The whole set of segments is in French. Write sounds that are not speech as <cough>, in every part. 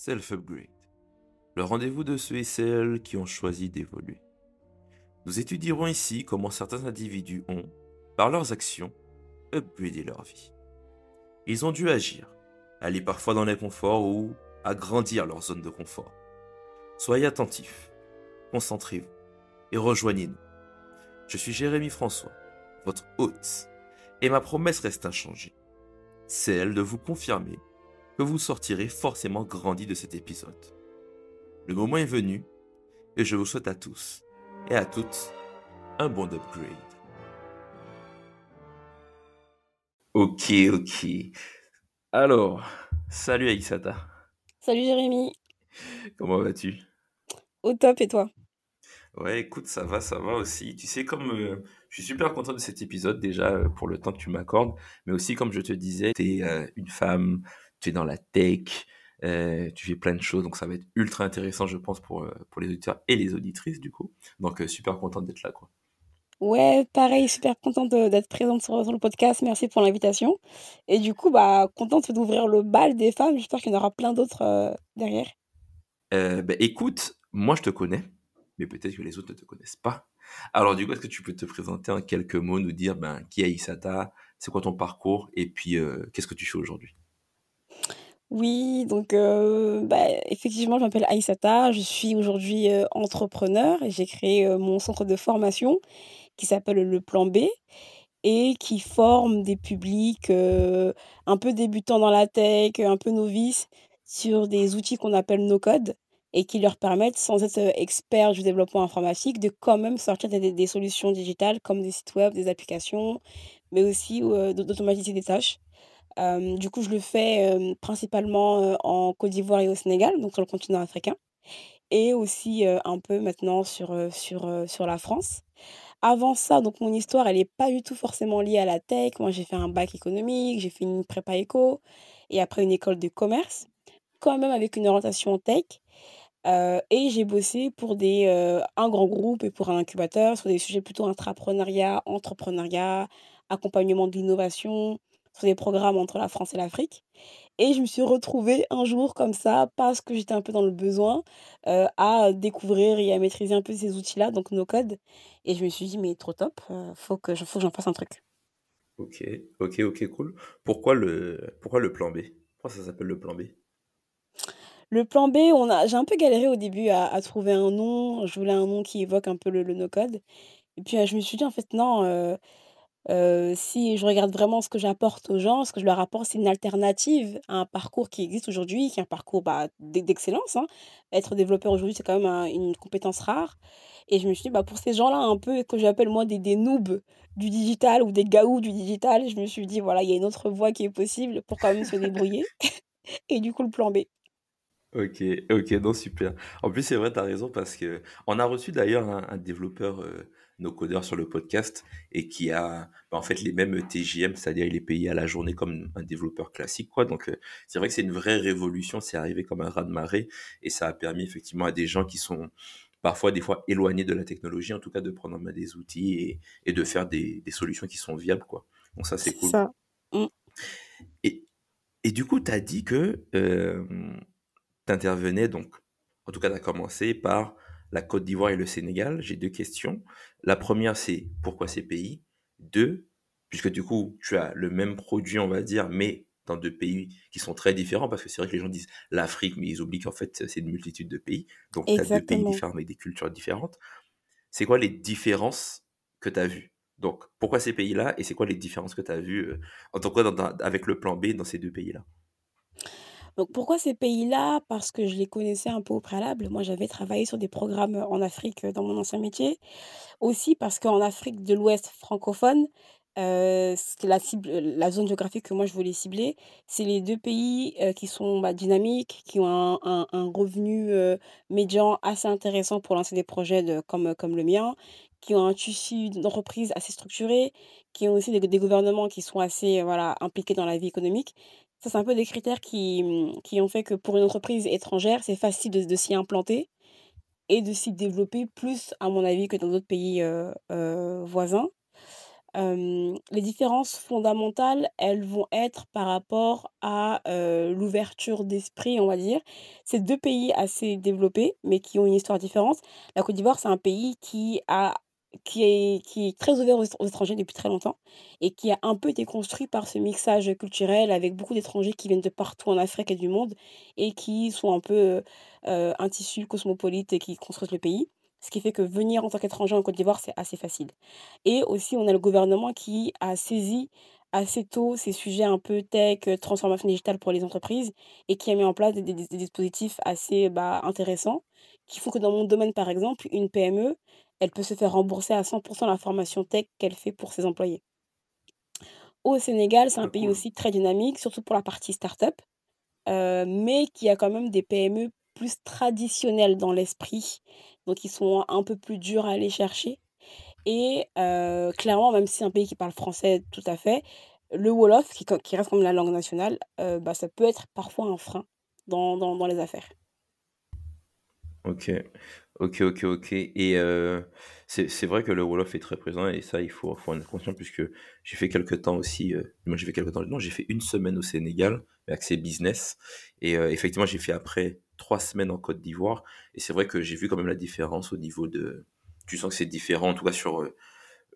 Self-Upgrade, le rendez-vous de ceux et celles qui ont choisi d'évoluer. Nous étudierons ici comment certains individus ont, par leurs actions, upgradé leur vie. Ils ont dû agir, aller parfois dans l'inconfort ou agrandir leur zone de confort. Soyez attentifs, concentrez-vous et rejoignez-nous. Je suis Jérémy François, votre hôte, et ma promesse reste inchangée. Celle de vous confirmer que vous sortirez forcément grandi de cet épisode. Le moment est venu et je vous souhaite à tous et à toutes un bon upgrade. Ok, ok. Alors, salut Aïsata. Salut Jérémy. Comment vas-tu? Au top et toi? Ouais, écoute, ça va, ça va aussi. Tu sais, comme euh, je suis super content de cet épisode déjà euh, pour le temps que tu m'accordes, mais aussi comme je te disais, tu es euh, une femme, tu es dans la tech, euh, tu fais plein de choses, donc ça va être ultra intéressant, je pense, pour, euh, pour les auditeurs et les auditrices, du coup. Donc, euh, super content d'être là, quoi. Ouais, pareil, super contente d'être présente sur, sur le podcast. Merci pour l'invitation. Et du coup, bah, contente d'ouvrir le bal des femmes. J'espère qu'il y en aura plein d'autres euh, derrière. Ben, écoute, moi, je te connais, mais peut-être que les autres ne te connaissent pas. Alors, du coup, est-ce que tu peux te présenter en quelques mots, nous dire ben, qui est Isata, c'est quoi ton parcours, et puis qu'est-ce que tu fais aujourd'hui? Oui, donc euh, bah, effectivement, je m'appelle Aïssata. Je suis aujourd'hui euh, entrepreneur et j'ai créé euh, mon centre de formation qui s'appelle le Plan B et qui forme des publics un peu débutants dans la tech, un peu novices, sur des outils qu'on appelle no-code et qui leur permettent, sans être experts du développement informatique, de quand même sortir des, solutions digitales comme des sites web, des applications, mais aussi d'aut- d'automatiser des tâches. Euh, du coup, je le fais euh, principalement euh, en Côte d'Ivoire et au Sénégal, donc sur le continent africain, et aussi un peu maintenant sur, sur, sur la France. Avant ça, donc mon histoire, elle est pas du tout forcément liée à la tech. Moi, j'ai fait un bac économique, j'ai fait une prépa éco et après une école de commerce, quand même avec une orientation tech. Et j'ai bossé pour des, un grand groupe et pour un incubateur sur des sujets plutôt intrapreneuriat, entrepreneuriat, accompagnement de l'innovation, sur des programmes entre la France et l'Afrique. Et je me suis retrouvée un jour comme ça, parce que j'étais un peu dans le besoin, euh, à découvrir et à maîtriser un peu ces outils-là, donc no code. Et je me suis dit, mais trop top, euh, faut que, faut que j'en fasse un truc. Ok, ok, ok, cool. Pourquoi le, pourquoi le plan B? Pourquoi ça s'appelle le plan B? Le plan B, on a, j'ai un peu galéré au début à, à trouver un nom. Je voulais un nom qui évoque un peu le, le no code. Et puis euh, je me suis dit, en fait, non, euh, si je regarde vraiment ce que j'apporte aux gens, ce que je leur apporte, c'est une alternative à un parcours qui existe aujourd'hui, qui est un parcours bah, d'e- d'excellence. hein. Être développeur aujourd'hui, c'est quand même un- une compétence rare. Et je me suis dit, bah, pour ces gens-là, un peu que j'appelle moi des, des noobs du digital ou des gaous du digital, je me suis dit, voilà, il y a une autre voie qui est possible pour quand même se débrouiller. <laughs> Et du coup, le plan B. Ok, ok, non, super. En plus, c'est vrai, tu as raison, parce que on a reçu d'ailleurs un, développeur no-codeur sur le podcast et qui a bah, en fait les mêmes TJM, c'est-à-dire il est payé à la journée comme un développeur classique, quoi. Donc, euh, c'est vrai que c'est une vraie révolution, c'est arrivé comme un raz-de-marée et ça a permis effectivement à des gens qui sont parfois, des fois, éloignés de la technologie, en tout cas, de prendre en main des outils et, et de faire des, des solutions qui sont viables, quoi. Donc, ça, c'est cool. ça. Mm. Et, et du coup, tu as dit que euh, tu intervenais, donc, en tout cas, tu as commencé par la Côte d'Ivoire et le Sénégal. J'ai deux questions. La première, c'est pourquoi ces pays? Deux, puisque du coup, tu as le même produit, on va dire, mais dans deux pays qui sont très différents, parce que c'est vrai que les gens disent l'Afrique, mais ils oublient qu'en fait, c'est une multitude de pays. Donc, tu as deux pays différents avec des cultures différentes. C'est quoi les différences que tu as vues? Donc, pourquoi ces pays-là et c'est quoi les différences que tu as vues, euh, en tout cas, dans- dans- avec le plan B dans ces deux pays-là? Donc pourquoi ces pays-là? Parce que je les connaissais un peu au préalable. Moi, j'avais travaillé sur des programmes en Afrique euh, dans mon ancien métier. Aussi parce qu'en Afrique de l'Ouest francophone, euh, c'était la cible, euh, la zone géographique que moi je voulais cibler. C'est les deux pays euh, qui sont bah, dynamiques, qui ont un, revenu euh, médian assez intéressant pour lancer des projets comme, comme le mien, qui ont un tissu d'entreprise assez structuré, qui ont aussi des, des gouvernements qui sont assez euh, voilà, impliqués dans la vie économique. Ça, c'est un peu des critères qui, qui ont fait que pour une entreprise étrangère, c'est facile de, s'y implanter et de s'y développer plus, à mon avis, que dans d'autres pays euh, euh, voisins. Les différences fondamentales, elles vont être par rapport à, heu, l'ouverture d'esprit, on va dire. C'est 2 pays assez développés, mais qui ont une histoire différente. La Côte d'Ivoire, c'est un pays qui a qui est qui est très ouvert aux étrangers depuis très longtemps et qui a un peu été construit par ce mixage culturel avec beaucoup d'étrangers qui viennent de partout en Afrique et du monde et qui sont un peu, heu un tissu cosmopolite et qui construisent le pays. Ce qui fait que venir en tant qu'étranger en Côte d'Ivoire, c'est assez facile. Et aussi, on a le gouvernement qui a saisi assez tôt ces sujets un peu tech, transformation digitale pour les entreprises et qui a mis en place des des des dispositifs assez, bah, intéressants, qui font que dans mon domaine, par exemple, une PME, elle peut se faire rembourser à 100% la formation tech qu'elle fait pour ses employés. Au Sénégal, c'est un pays aussi très dynamique, surtout pour la partie start-up, heu, mais qui a quand même des PME plus traditionnelles dans l'esprit, donc ils sont un peu plus durs à aller chercher et heu, clairement, même si c'est un pays qui parle français tout à fait, le wolof qui reste comme la langue nationale, heu, bah, ça peut être parfois un frein dans dans dans les affaires. OK. OK, OK, OK et heu, c'est vrai que le wolof est très présent et ça, il faut faut en être conscient puisque j'ai fait quelque temps aussi, heu, moi j'ai fait quelque temps non, j'ai fait une semaine au Sénégal, accès business et heu, effectivement, j'ai fait après 3 semaines en Côte d'Ivoire et c'est vrai que j'ai vu quand même la différence au niveau de tu sens que c'est différent en tout cas sur, heu,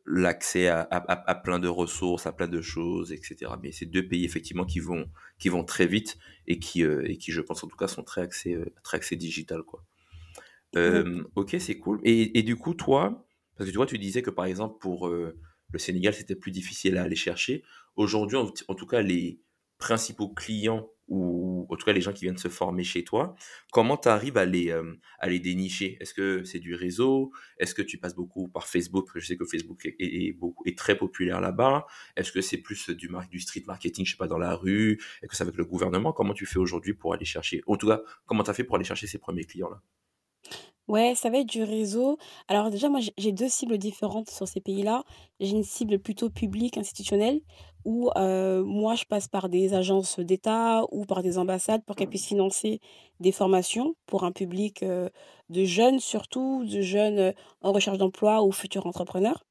l'accès à à plein de ressources, à plein de choses et cetera. Mais c'est 2 pays effectivement qui vont qui vont très vite et qui, et qui je pense en tout cas sont très axés, très axés digital, quoi. Hem, OK, c'est cool et et du coup, toi parce que tu vois, tu disais que, par exemple, pour, heu, le Sénégal, c'était plus difficile à aller chercher. Aujourd'hui, en tout cas, les principaux clients ou en tout cas les gens qui viennent se former chez toi, comment tu arrives à les, hem, à les dénicher? Est-ce que c'est du réseau? Est-ce que tu passes beaucoup par Facebook? Je sais que Facebook est beaucoup est très populaire là-bas. Est-ce que c'est plus, du du street marketing, je sais pas, dans la rue? Est-ce que c'est avec le gouvernement? Comment tu fais aujourd'hui pour aller chercher? En tout cas, comment tu as fait pour aller chercher ces premiers clients-là? Ouais, ça va être du réseau. Alors déjà, moi, j'ai j'ai 2 cibles différentes sur ces pays-là. J'ai une cible plutôt publique, institutionnelle, où, heu, moi, je passe par des agences d'État ou par des ambassades pour qu'elles puissent financer des formations pour un public, heu, de jeunes surtout, de jeunes, heu, en recherche d'emploi ou futurs entrepreneurs.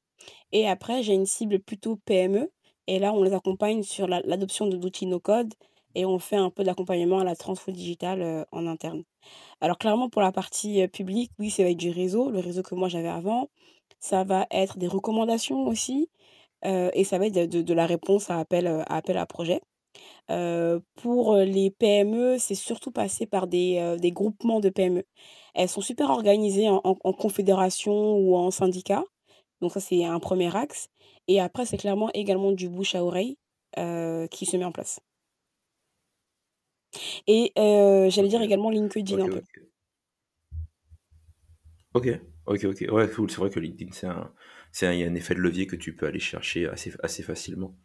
Et après, j'ai une cible plutôt PME et là, on les accompagne sur la l'adoption de d'outils no code et on fait un peu d'accompagnement à la transfo digitale, en interne. Alors clairement pour la partie, publique, oui, ça va être du réseau, le réseau que moi j'avais avant. Ça va être des recommandations aussi, et ça va être de de la réponse à appel, à appel à projet. Pour, les PME, c'est surtout passé par des, des groupements de PME. Elles sont super organisées en en confédération ou en syndicat, donc ça c'est un premier axe et après c'est clairement également du bouche à oreille, qui se met en place et heu, j'allais dire également LinkedIn OK, un peu. OK. OK. OK, OK. Ouais, cool. C'est vrai que LinkedIn, c'est un c'est un il y a un effet de levier que tu peux aller chercher assez assez facilement.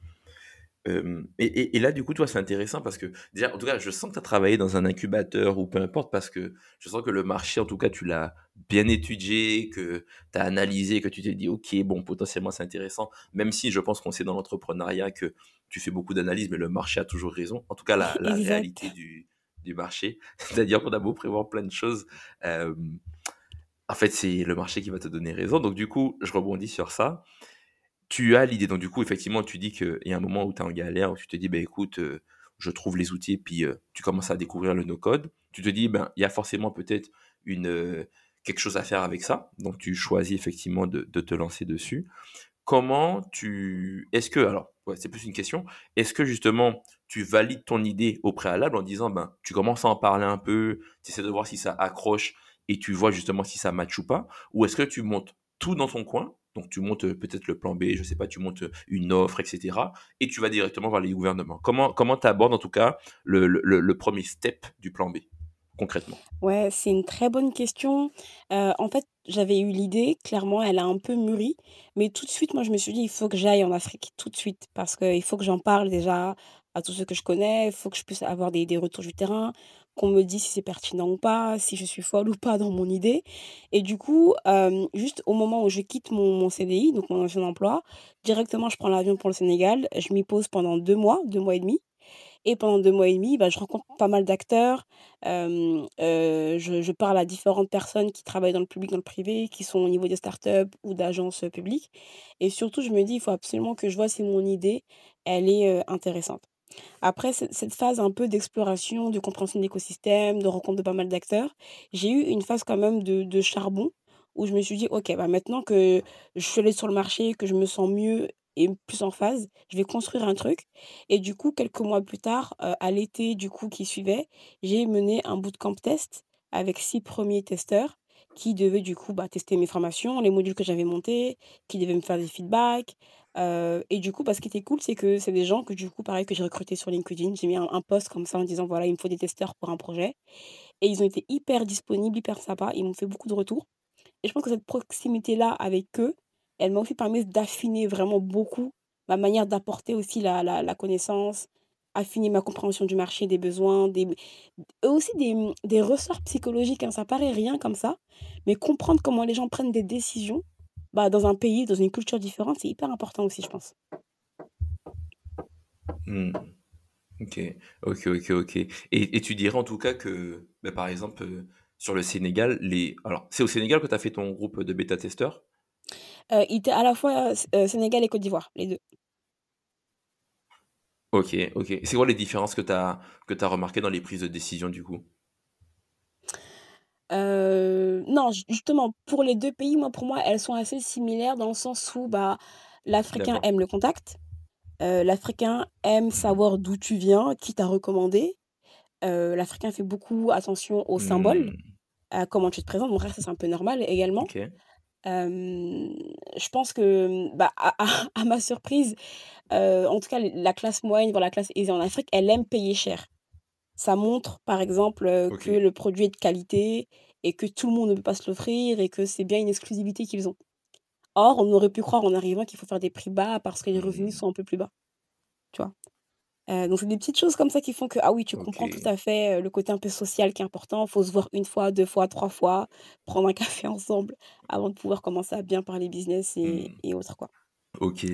Et et et là, du coup, toi, c'est intéressant parce que déjà, en tout cas, je sens que tu as travaillé dans un incubateur ou peu importe parce que je sens que le marché, en tout cas, tu l'as bien étudié, que tu as analysé, que tu t'es dit: «OK, bon, potentiellement, c'est intéressant». Même si je pense qu'on sait dans l'entrepreneuriat que tu fais beaucoup d'analyses, mais le marché a toujours raison. En tout cas, la la réalité du du marché. <laughs> C'est-à-dire qu'on a beau prévoir plein de choses, en fait, c'est le marché qui va te donner raison. Donc du coup, je rebondis sur ça. Tu as l'idée, donc du coup, effectivement, tu dis qu'il y a un moment où tu es en galère, où tu te dis: «Beh, écoute, heu, je trouve les outils» puis, heu, tu commences à découvrir le no-code. Tu te dis: «Ben, il y a forcément peut-être une, heu, quelque chose à faire avec ça». Donc tu choisis effectivement de te lancer dessus. Comment tu est-ce que alors, c'est plus une question, est-ce que justement tu valides ton idée au préalable en disant, ben, tu commences à en parler un peu, tu essaies de voir si ça accroche et tu vois justement si ça match ou pas? Ou est-ce que tu montes tout dans ton coin, donc tu montes, heu, peut-être le plan B, je sais pas, tu montes, heu, une offre et cetera et tu vas directement vers les gouvernements? Comment comment abordes en tout cas le 1 step du plan B, concrètement? Ouais, c'est une très bonne question. Heu, en fait, j'avais eu l'idée, clairement, elle a un peu mûri, mais tout de suite, moi, je me suis dit: «Il faut que j'aille en Afrique, tout de suite», parce qu'il faut que j'en parle déjà à tous ceux que je connais, il faut que je puisse avoir des des retours du terrain, qu'on me dise si c'est pertinent ou pas, si je suis folle ou pas dans mon idée. Et du coup, hem, juste au moment où je quitte mon CDI, donc mon ancien emploi, directement, je prends l'avion pour le Sénégal, je m'y pose pendant 2 mois, 2 mois et demi. Et pendant 2 mois et demi, bah, je rencontre pas mal d'acteurs, hem, heu, je parle à différentes personnes qui travaillent dans le public, dans le privé, qui sont au niveau des startups ou d'agences, publiques. Et surtout je me dis: «Il faut absolument que je vois si mon idée, elle est, intéressante». Après cette phase un peu d'exploration, de compréhension de l'écosystème, de rencontre de pas mal d'acteurs, j'ai eu une phase quand même de de charbon où je me suis dit: «OK, bah, maintenant que je suis sur le marché, que je me sens mieux et plus en phase, je vais construire un truc» et du coup, quelques mois plus tard, heu, à l'été du coup qui suivait, j'ai mené un bootcamp test avec 6 premiers testeurs qui devaient du coup, bah, tester mes formations, les modules que j'avais montés, qui devaient me faire des feedbacks, heu et du coup, bah, ce qui était cool, c'est que c'est des gens que du coup, pareil, que j'ai recrutés sur LinkedIn. J'ai mis un un post comme ça en disant: «Voilà, il me faut des testeurs pour un projet» et ils ont été hyper disponibles, hyper sympas. Ils m'ont fait beaucoup de retours et je pense que cette proximité-là avec eux, elle m'a aussi permis d'affiner vraiment beaucoup ma manière d'apporter aussi la la la connaissance, affiner ma compréhension du marché, des besoins, des aussi des, des ressorts psychologiques, hein. Ça paraît rien comme ça, mais comprendre comment les gens prennent des décisions, bah, dans un pays, dans une culture différente, c'est hyper important aussi, je pense. Mmh. OK. OK, OK, OK et et tu dirais en tout cas que, bah, par exemple, heu, sur le Sénégal, les alors c'est au Sénégal que tu as fait ton groupe de bêta-testeurs? Heu, il était à la fois, heu, Sénégal et Côte d'Ivoire, les 2. OK, OK. C'est quoi les différences que tu as que tu as remarquées dans les prises de décision du coup? Non, ju justement, pour les 2 pays, moi, pour moi, elles sont assez similaires dans le sens où, bah, l'Africain aime le contact, l'Africain aime savoir d'où tu viens, qui t'a recommandé, l'Africain fait beaucoup attention aux symboles, Mmh. à comment tu te présentes. Bon, c'est un peu normal également. Je pense que, bah, à à <laughs> à ma surprise, en tout cas, la classe moyenne, voire la classe aisée en Afrique, elle aime payer cher. Ça montre, par exemple, que le produit est de qualité et que tout le monde ne peut pas se l'offrir et que c'est bien une exclusivité qu'ils ont. Or, on aurait pu croire en arrivant qu'il faut faire des prix bas parce que les revenus Mmh. sont un peu plus bas, tu vois? Donc c'est des petites choses comme ça qui font que, ah oui, tu comprends tout à fait, le côté un peu social qui est important. Faut se voir une fois, 2 fois, 3 fois, prendre un <laughs> café ensemble avant de pouvoir commencer à bien parler business et Mmh. et autres, quoi. OK.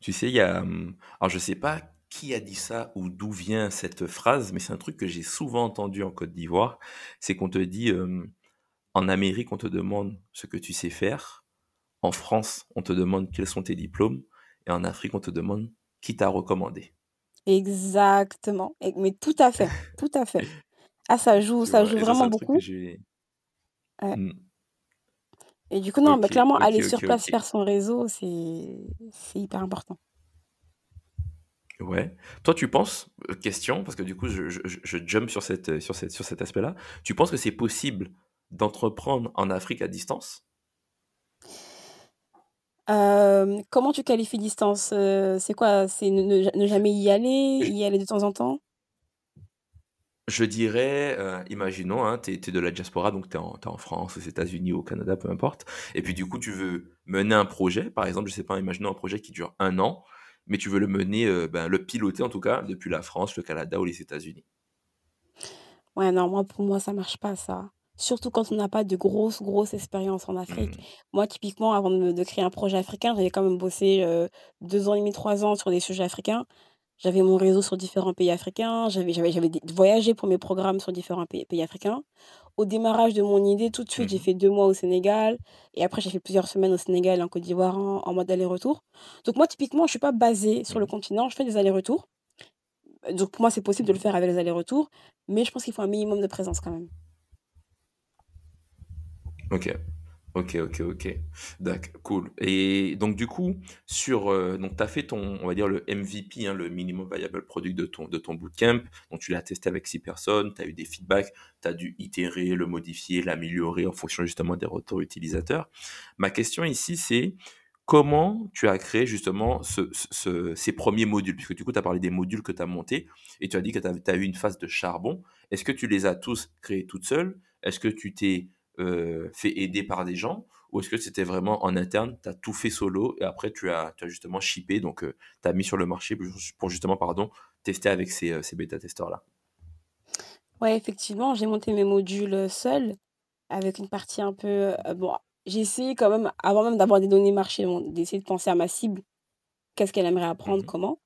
Tu sais, il y a, mmh, alors je sais pas qui a dit ça ou d'où vient cette phrase, mais c'est un truc que j'ai souvent entendu en Côte d'Ivoire. C'est qu'on te dit, hem, en Amérique, on te demande ce que tu sais faire. En France, on te demande quels sont tes diplômes et en Afrique, on te demande qui t'a recommandé. Exactement, mais tout à fait, tout à fait. Ah ça joue ça joue vraiment beaucoup. Ouais. mmh. Et du coup, non, bah, OK, clairement, aller sur place faire son réseau, c'est hyper important. Ouais. Toi, tu penses, heu, question, parce que du coup, je je je jump sur cette, heu, sur cette sur cet aspect-là. Tu penses que c'est possible d'entreprendre en Afrique à distance? Hem, comment tu qualifies distance? C'est quoi? C'est ne ne ja ne jamais y aller, Je y aller de temps en temps? je dirais, imaginons, hein, tu es de la diaspora, donc tu es en en France, aux États-Unis, au Canada, peu importe et puis du coup, tu veux mener un projet, par exemple, je sais pas, imaginons un projet qui dure un an, mais tu veux le mener, heu, ben, le piloter en tout cas depuis la France, le Canada ou les États-Unis. Ouais, non, moi, pour moi, ça marche pas ça. Surtout quand on n'a pas de grosse, grosse expérience en Afrique. Mmh. Moi, typiquement, avant de me de créer un projet africain, j'avais quand même bossé, heu, 2 ans et demi, 3 ans sur des sujets africains. J'avais mon réseau sur différents pays africains, j'avais voyagé pour mes programmes sur différents pays pays africains. Au démarrage de mon idée, tout de suite, j'ai Mmh fait 2 mois au Sénégal et après j'ai fait plusieurs semaines au Sénégal et en Côte d'Ivoire en en mode aller-retour. Donc moi, typiquement, je suis pas basée sur le Mmh continent, je fais des allers-retours. Donc pour moi, c'est possible de le mmh. faire avec les allers-retours, mais je pense qu'il faut un minimum de présence quand même. OK. OK, OK, OK. Dac, cool et donc du coup, sur, heu, donc tu as fait ton on va dire le MVP, hein, le minimum viable product de ton de ton bootcamp. Donc tu l'as testé avec 6 personnes, tu as eu des feedbacks, tu as dû itérer, le modifier, l'améliorer en fonction justement des retours utilisateurs. Ma question ici, c'est comment tu as créé justement ce ce ce ces 1 modules? Puisque du coup, tu as parlé des modules que tu as montés et tu as dit que tu as tu as eu une phase de charbon. Est-ce que tu les as tous créés toute seule? Est-ce que tu t'es heu, fait aider par des gens? Ou est-ce que c'était vraiment en interne, tu as tout fait solo et après tu as tu as justement shippé donc heu, tu as mis sur le marché pour jus pour justement, pardon, tester avec ces, heu, ces bêta-testeurs-là? Ouais, effectivement, j'ai monté mes modules, heu, seule, avec une partie un peu, bon, j'ai essayé quand même, avant même d'avoir des données marché, bon, d'essayer de penser à ma cible. Qu'est-ce qu'elle aimerait apprendre? Mmh Comment?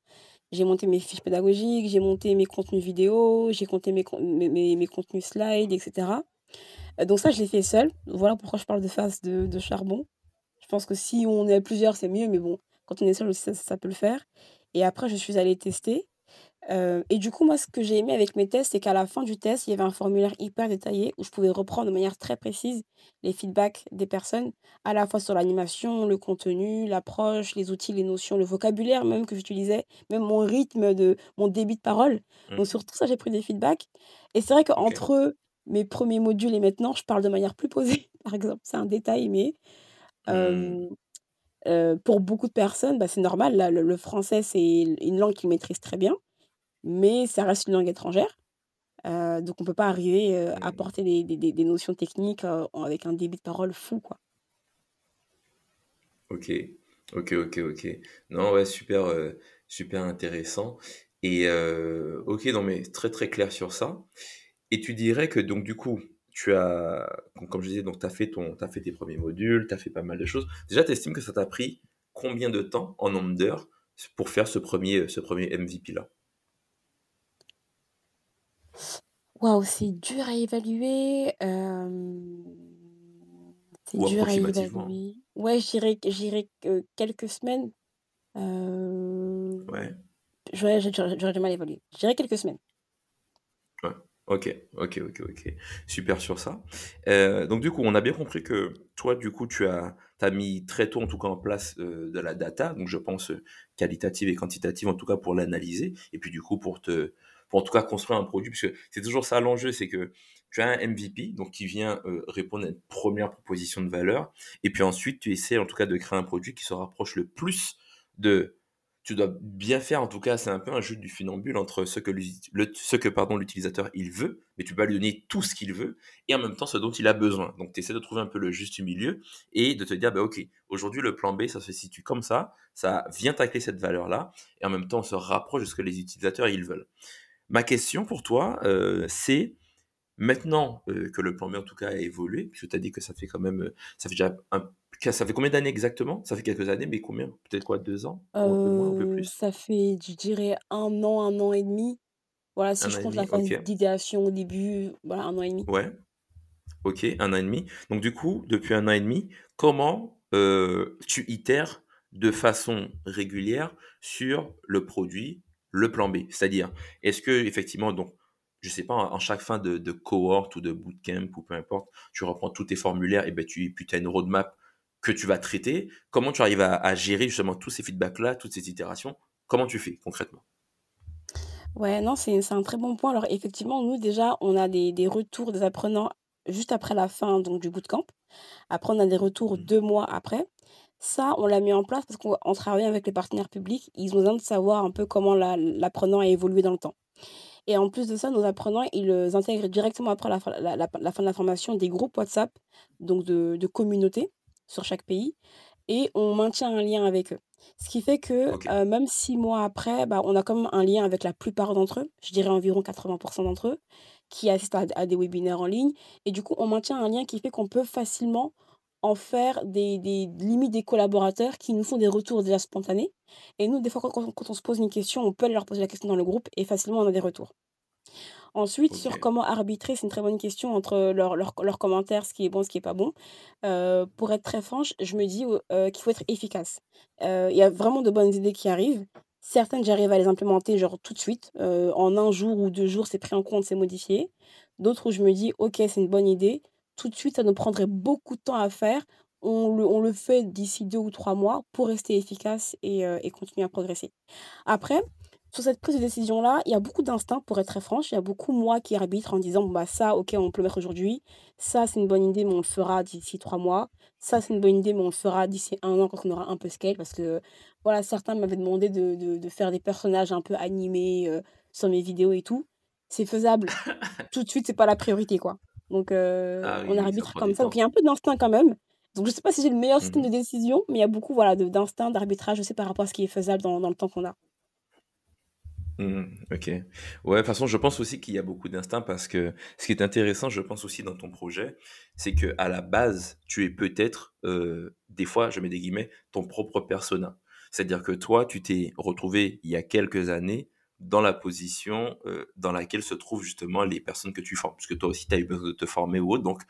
J'ai monté mes fiches pédagogiques, j'ai monté mes contenus vidéo, j'ai monté mes mes mes mes contenus slides et cetera. Heu, donc ça, je l'ai fait seule. Voilà pourquoi je parle de phase de de charbon. Je pense que si on est plusieurs, c'est mieux, mais bon, quand on est seul aussi, ça ça peut le faire et après je suis allée tester Heu et du coup, moi, ce que j'ai aimé avec mes tests, c'est qu'à la fin du test, il y avait un formulaire hyper détaillé où je pouvais reprendre de manière très précise les feedbacks des personnes, à la fois sur l'animation, le contenu, l'approche, les outils, les notions, le vocabulaire même que j'utilisais, même mon rythme de mon débit de parole. Mmh. Donc sur tout ça, j'ai pris des feedbacks et c'est vrai qu'entre mes premiers modules et maintenant, je parle de manière plus posée, <laughs> par exemple. C'est un détail, mais Mmh. pour beaucoup de personnes, bah, c'est normal. Là, le le français, c'est une langue qu'ils maîtrisent très bien. Mais ça reste une langue étrangère, donc on peut pas arriver, à Mmh. porter des des des notions techniques, avec un débit de parole fou, quoi. OK. OK, OK, OK. Non, ouais, super, super intéressant et OK, non, mais très, très clair sur ça et tu dirais que donc du coup, tu as com comme je disais, donc tu as fait ton as fait tes premiers modules, tu as fait pas mal de choses. Déjà, tu estimes que ça t'a pris combien de temps en nombre d'heures pour faire ce premier ce premier MVP-là? Waouh, c'est dur à évaluer, c'est Ou dur à évaluer. Ouais, que quelques semaines, heu, Ouais? j'aurais du mal à évaluer. Je dirais quelques semaines. OK, OK, OK, OK. Super sur ça. Heu, donc du coup, on a bien compris que toi, du coup, tu as tu mis très tôt, en tout cas, en place, heu, de la data, donc je pense, heu, qualitative et quantitative, en tout cas, pour l'analyser et puis, du coup, pour te pour, en tout cas, construire un produit puisque c'est toujours ça l'enjeu, c'est que tu as un MVP, donc qui vient, répondre à une première proposition de valeur et puis ensuite, tu essaies, en tout cas, de créer un produit qui se rapproche le plus de tu dois bien faire, en tout cas, c'est un peu un jeu du funambule entre ce que le l'utilisateur il veut, mais tu pas lui donner tout ce qu'il veut et en même temps ce dont il a besoin. Donc tu essaies de trouver un peu le juste milieu et de te dire: «Bah, OK, aujourd'hui le plan B, ça se situe comme ça, ça vient tacler cette valeur-là et en même temps on se rapproche de ce que les utilisateurs ils veulent». Ma question pour toi, heu, c'est Maintenant, heu, que le plan B en tout cas a évolué, puisque tu as dit que ça fait quand même, heu, ça fait déjà un ça fait combien d'années exactement? Ça fait quelques années, mais combien? Peut-être quoi, 2 ans? Ou un peu moins, un peu Heu, plus? ça fait, je dirais un an, un an et demi. Voilà, si Un je et compte la demi? phase OK. d'idéation au début, voilà, un an et demi. Ouais, OK, un an et demi. Donc du coup, depuis un an et demi, comment, heu, tu itères de façon régulière sur le produit, le plan B? C'est-à-dire, est-ce qu'effectivement donc, je sais pas, en en chaque fin de de cohorte ou de bootcamp ou peu importe, tu reprends tous tes formulaires et ben tu puis tu as une roadmap que tu vas traiter. Comment tu arrives à à gérer justement tous ces feedbacks-là, toutes ces itérations? Comment tu fais concrètement? Ouais, non, c'est un très bon point. Alors effectivement, nous déjà, on a des des retours des apprenants juste après la fin donc du bootcamp. Après, on a des retours Mmh. 2 mois après. Ça, on l'a mis en place parce qu'on on travaille avec les partenaires publics. Ils ont besoin de savoir un peu comment la l'apprenant a évolué dans le temps. Et en plus de ça, nos apprenants, ils, intègrent directement après la fin de la formation des groupes WhatsApp, donc de de communautés sur chaque pays et on maintient un lien avec eux. Ce qui fait que, heu, même 6 mois après, bah, on a quand même un lien avec la plupart d'entre eux, je dirais environ 80% d'entre eux, qui assistent à à des webinaires en ligne et du coup, on maintient un lien qui fait qu'on peut facilement en faire des des limite des collaborateurs qui nous font des retours déjà spontanés et nous, des fois, quand quand quand on se pose une question, on peut leur poser la question dans le groupe et facilement on a des retours. Ensuite, sur comment arbitrer, c'est une très bonne question entre leurs leurs leurs commentaires, ce qui est bon, ce qui est pas bon. Heu, pour être très franche, je me dis, heu, qu'il faut être efficace. Heu, il y a vraiment de bonnes idées qui arrivent. Certaines, j'arrive à les implémenter, genre, tout de suite, en un jour ou 2 jours, c'est pris en compte, c'est modifié. D'autres où je me dis: «OK, c'est une bonne idée». Tout de suite, ça nous prendrait beaucoup de temps à faire. On le on le fait d'ici 2 ou 3 mois pour rester efficace et et continuer à progresser. Après, sur cette prise de décision-là, il y a beaucoup d'instinct, pour être très franche. Il y a beaucoup moi qui arbitre en disant: «Bon, bah, ça, OK, on peut le mettre aujourd'hui. Ça, c'est une bonne idée, mais on le fera d'ici 3 mois. Ça, c'est une bonne idée, mais on le fera d'ici un an quand on aura un peu scale». Parce que, voilà, certains m'avaient demandé de de de faire des personnages un peu animés, heu, sur mes vidéos et tout. C'est faisable. <laughs> Tout de suite, c'est pas la priorité, quoi. Donc heu, Ah on oui, arbitre comme ça. Donc il y a un peu d'instinct quand même. Donc je sais pas si j'ai le meilleur système de Mmh décision, mais il y a beaucoup, voilà, d'instinct, d'arbitrage aussi par rapport à ce qui est faisable dans dans le temps qu'on a. Mmh OK. Ouais, de toute façon, je pense aussi qu'il y a beaucoup d'instinct parce que ce qui est intéressant, je pense aussi dans ton projet, c'est que à la base, tu es peut-être, heu, des fois, je mets des guillemets, «ton propre persona». C'est-à-dire que toi, tu t'es retrouvé il y a quelques années dans la position euh, dans laquelle se trouvent justement les personnes que tu formes. Parce que toi aussi, tu as eu besoin de te former ou autre. Donc,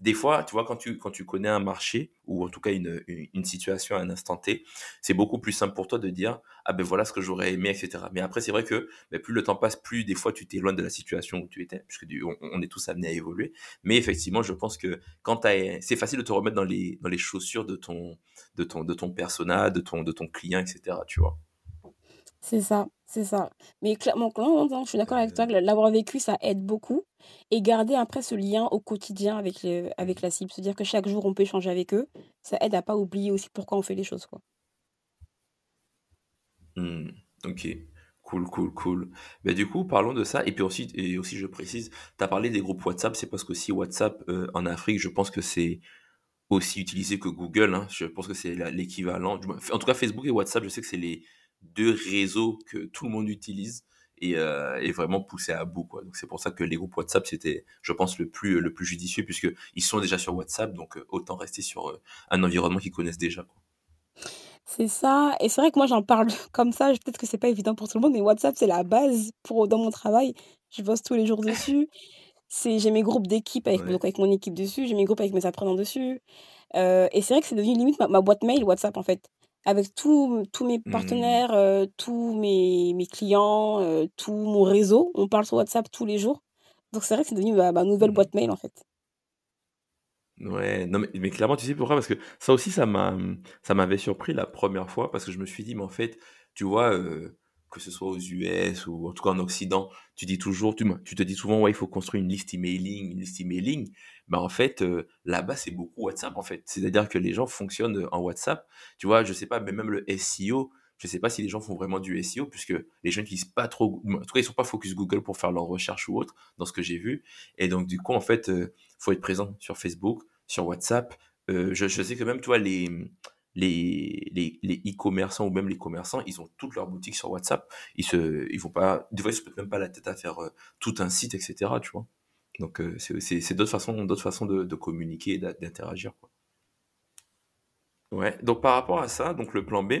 des fois, tu vois, quand tu, quand tu connais un marché, ou en tout cas une, une, situation à un instant T, c'est beaucoup plus simple pour toi de dire, ah ben voilà ce que j'aurais aimé, etc. Mais après, c'est vrai que ben, plus le temps passe, plus des fois tu t'éloignes de la situation où tu étais, puisque on, on, est tous amenés à évoluer. Mais effectivement, je pense que quand c'est facile de te remettre dans les, dans les chaussures de ton, de ton, de ton persona, de ton, de ton client, etc. Tu vois. C'est ça, c'est ça. Mais clairement, je suis d'accord avec toi, l'avoir vécu, ça aide beaucoup. Et garder après ce lien au quotidien avec, avec la cible, se dire que chaque jour on peut échanger avec eux, ça aide à pas oublier aussi pourquoi on fait les choses, quoi. Mmh. Ok, cool, cool, cool. Mais du coup, parlons de ça. Et puis aussi, et aussi je précise, tu as parlé des groupes WhatsApp, c'est parce que si WhatsApp euh, en Afrique, je pense que c'est aussi utilisé que Google. hein. Je pense que c'est l'équivalent. En tout cas, Facebook et WhatsApp, je sais que c'est les deux réseaux que tout le monde utilise et, euh, vraiment poussé à bout. Quoi. Donc c'est pour ça que les groupes WhatsApp, c'était, je pense, le plus, le plus judicieux, puisqu'ils sont déjà sur WhatsApp, donc euh, autant rester sur euh, un environnement qu'ils connaissent déjà. C'est ça. Et c'est vrai que moi, j'en parle <laughs> comme ça. Peut-être que c'est pas évident pour tout le monde, mais WhatsApp, c'est la base pour dans mon travail. Je bosse tous les jours dessus. <laughs> C'est, j'ai mes groupes d'équipe avec, avec mon équipe dessus. J'ai mes groupes avec mes apprenants dessus. et c'est vrai que c'est devenu limite ma boîte mail WhatsApp, en fait avec tous tous mes mmh. partenaires, euh, tous mes mes clients, euh, tout mon réseau. On parle sur WhatsApp tous les jours. Donc c'est vrai que c'est devenu ma nouvelle mmh. boîte mail, en fait. Ouais, non mais mais clairement, tu sais pourquoi? Parce que ça aussi, ça m'a, ça m'avait surpris la première fois parce que je me suis dit: «Mais en fait, tu vois, euh, que ce soit aux US ou en tout cas en Occident, tu dis toujours, tu, tu te dis souvent, ouais, il faut construire une liste emailing, une liste emailing. Bah, en fait, euh, là-bas, c'est beaucoup WhatsApp, en fait. C'est-à-dire que les gens fonctionnent en WhatsApp. Tu vois, je sais pas, mais même le SEO, je sais pas si les gens font vraiment du SEO, puisque les gens n'utilisent pas trop, en tout cas, ils sont pas focus Google pour faire leurs recherches ou autre, dans ce que j'ai vu. Et donc, du coup, en fait, euh, faut être présent sur Facebook, sur WhatsApp. Euh, je, je sais que même, tu vois, les, les les e-commerçants ou même les commerçants, ils ont toutes leurs boutiques sur WhatsApp. Ils se ils vont pas des fois ils se mettent même pas la tête à faire tout un site etc. tu vois. Donc euh, c'est d'autres façons d'autres façons de, de communiquer d'interagir Ouais, donc par rapport à ça, donc le plan B,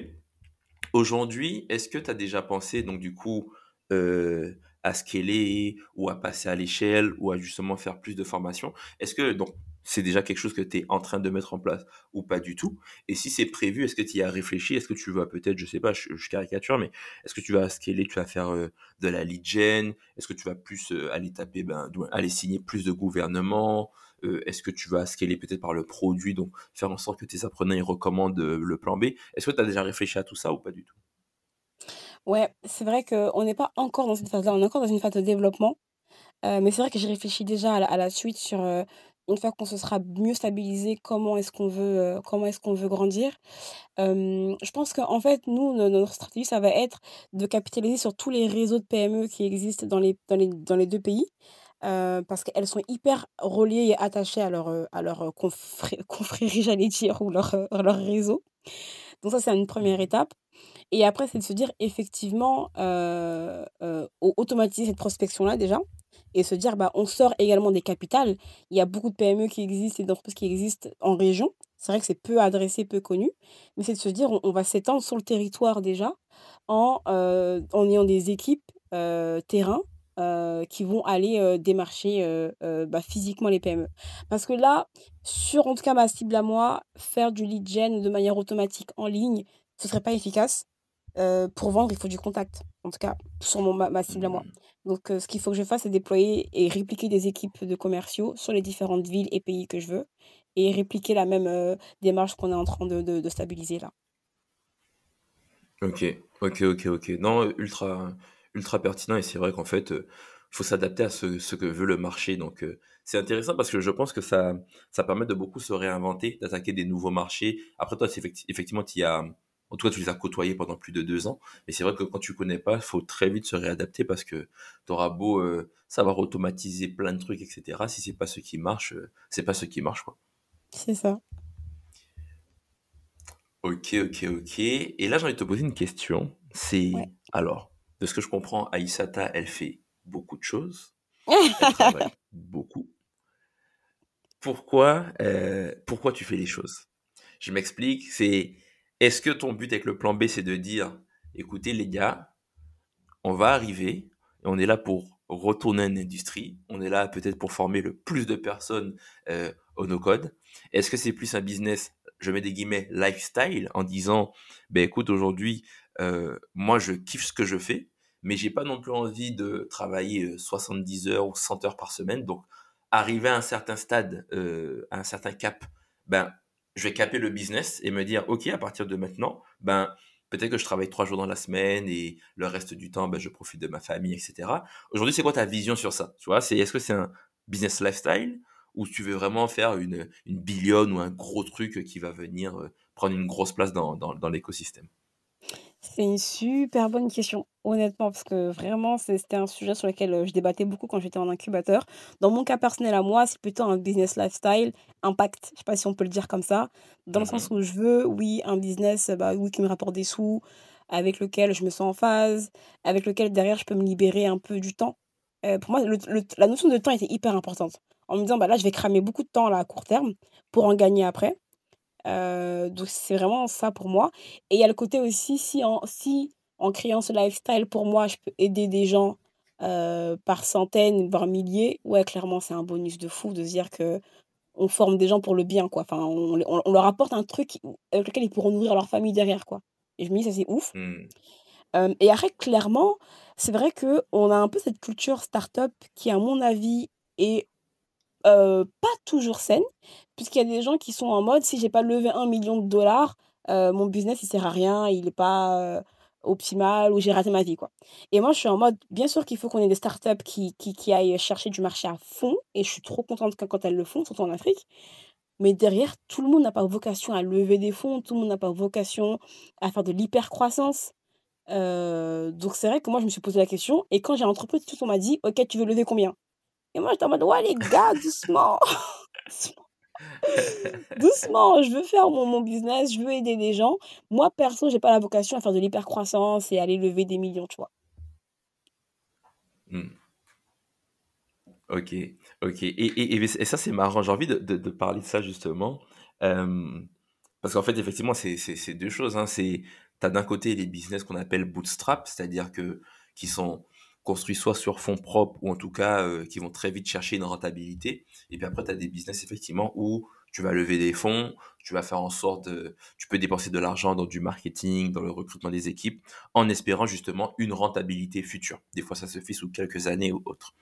aujourd'hui, est-ce que tu as déjà pensé donc du coup euh, à scaler ou à passer à l'échelle ou à justement faire plus de formation Est-ce que donc c'est déjà quelque chose que tu es en train de mettre en place ou pas du tout. Et si c'est prévu, est-ce que tu y as réfléchi? Est-ce que tu vas peut-être, je sais pas, je, caricature, mais est-ce que tu vas scaler, tu vas faire euh, de la lead gen? Est-ce que tu vas plus euh, aller taper, ben, aller signer plus de gouvernements euh, Est-ce que tu vas scaler peut-être par le produit, donc faire en sorte que tes apprenants ils recommandent le plan B? Est-ce que tu as déjà réfléchi à tout ça ou pas du tout? Ouais, c'est vrai qu'on n'est pas encore dans cette phase-là, on est encore dans une phase de développement. mais c'est vrai que j'ai réfléchi déjà à la, suite sur une fois qu'on se sera mieux stabilisé, comment est-ce qu'on veut, euh, comment est-ce qu'on veut grandir. je pense qu'en fait, nous, notre stratégie, ça va être de capitaliser sur tous les réseaux de PME qui existent dans les, dans les, dans les deux pays. Euh, parce qu'elles sont hyper reliées et attachées à leur, euh, à leur <laughs> confrérie, j'allais dire, ou leur, leur réseau. Donc ça, c'est une première étape. Et après, c'est de se dire effectivement, automatiser cette prospection-là déjà et se dire, bah, on sort également des capitales. Il y a beaucoup de PME qui existent et d'entreprises qui existent en région. C'est vrai que c'est peu adressé, peu connu, mais c'est de se dire, on, va s'étendre sur le territoire déjà en, euh, en ayant des équipes euh, terrain euh, qui vont aller démarcher bah, physiquement les PME. Parce que là, sur en tout cas ma cible à moi, faire du lead gen de manière automatique en ligne, ce serait pas efficace. Pour vendre, il faut du contact. En tout cas, sur mon, ma, cible à moi. Donc, ce qu'il faut que je fasse, c'est déployer et répliquer des équipes de commerciaux sur les différentes villes et pays que je veux et répliquer la même démarche qu'on est en train de, de, stabiliser là. Ok, ok, ok, ok. Non, ultra, ultra pertinent et c'est vrai qu'en fait, il faut s'adapter à ce, ce, que veut le marché. Donc, c'est intéressant parce que je pense que ça, ça permet de beaucoup se réinventer, d'attaquer des nouveaux marchés. Après, toi, effectivement, tu y as en tout cas, tu les as côtoyés pendant plus de deux ans. Mais c'est vrai que quand tu connais pas, il faut très vite se réadapter parce que tu auras beau euh, savoir automatiser plein de trucs, etc. Si c'est pas ce qui marche, euh, c'est pas ce qui marche, quoi. C'est ça. Ok, ok, ok. Et là, j'ai envie de te poser une question. C'est, alors, de ce que je comprends, Aïsata, elle fait beaucoup de choses. <laughs> Elle travaille beaucoup. Pourquoi, euh, pourquoi tu fais les choses? Je m'explique. C'est Est-ce que ton but avec le plan B, c'est de dire, écoutez les gars, on va arriver, et on est là pour retourner en industrie, on est là peut-être pour former le plus de personnes euh, au no-code. Est-ce que c'est plus un business, je mets des guillemets, lifestyle, en disant, ben écoute, aujourd'hui, euh, moi je kiffe ce que je fais, mais j'ai pas non plus envie de travailler 70 euh, heures ou 100 heures par semaine, donc arriver à un certain stade, euh, à un certain cap, ben je vais caper le business et me dire, ok, à partir de maintenant, ben Peut-être que je travaille trois jours dans la semaine et le reste du temps, ben, je profite de ma famille, etc. Aujourd'hui, c'est quoi ta vision sur ça? Tu vois, c'est est-ce que c'est un business lifestyle ou tu veux vraiment faire une, une billion ou un gros truc qui va venir euh, prendre une grosse place dans l'écosystème? C'est une super bonne question, honnêtement, parce que vraiment, c'était un sujet sur lequel euh, je débattais beaucoup quand j'étais en incubateur. Dans mon cas personnel à moi, c'est plutôt un business lifestyle impact. Je sais pas si on peut le dire comme ça. Dans le sens Mhm. où je veux, oui, un business bah, oui, qui me rapporte des sous, avec lequel je me sens en phase, avec lequel derrière je peux me libérer un peu du temps. Euh, pour moi, le- le- la notion de temps était hyper importante. En me disant, bah là, je vais cramer beaucoup de temps là, à court terme pour en gagner après. Heu, donc c'est vraiment ça pour moi et il y a le côté aussi si en si en créant ce lifestyle pour moi, je peux aider des gens, heu, par centaines, voire milliers, ouais, clairement, c'est un bonus de fou de se dire qu'on forme des gens pour le bien, quoi. Enfin, on on on leur apporte un truc avec lequel ils pourront nourrir leur famille derrière, quoi et je me dis: «Ça, c'est ouf». Hem et après clairement, c'est vrai qu'on a un peu cette culture start-up qui, à mon avis, est Pas toujours saine, puisqu'il y a des gens qui sont en mode: «Si j'ai pas levé un million de dollars mon business il sert à rien, il est pas, optimal ou j'ai raté ma vie», quoi. Et moi je suis en mode: bien sûr qu'il faut qu'on ait des startups qui qui aillent chercher du marché à fond et je suis trop contente quand quand elles le font, surtout en Afrique. Mais derrière, tout le monde n'a pas vocation à lever des fonds, tout le monde n'a pas vocation à faire de l'hypercroissance. Heu, donc c'est vrai que moi je me suis posé la question et quand j'ai entrepris, tout on m'a dit: «OK, tu veux lever combien?» Et moi j'étais en mode: «Ouais les gars, <laughs> doucement, <laughs> doucement, je veux faire mon mon business, je veux aider des gens». Moi perso, j'ai pas la vocation à faire de l'hypercroissance et aller lever des millions, tu vois? Hmm. Ok, ok. Et, et, et, et ça, c'est marrant. J'ai envie de, de, de parler de ça justement. Euh, parce qu'en fait, effectivement, c'est deux choses. Hein. C'est, t'as d'un côté les business qu'on appelle bootstrap, c'est-à-dire que qui sont construits soit sur fonds propres ou en tout cas euh, qui vont très vite chercher une rentabilité. Et puis après, tu as des business effectivement où tu vas lever des fonds, tu vas faire en sorte de, tu peux dépenser de l'argent dans du marketing, dans le recrutement des équipes, en espérant justement une rentabilité future. Des fois, ça se fait sous quelques années ou autre.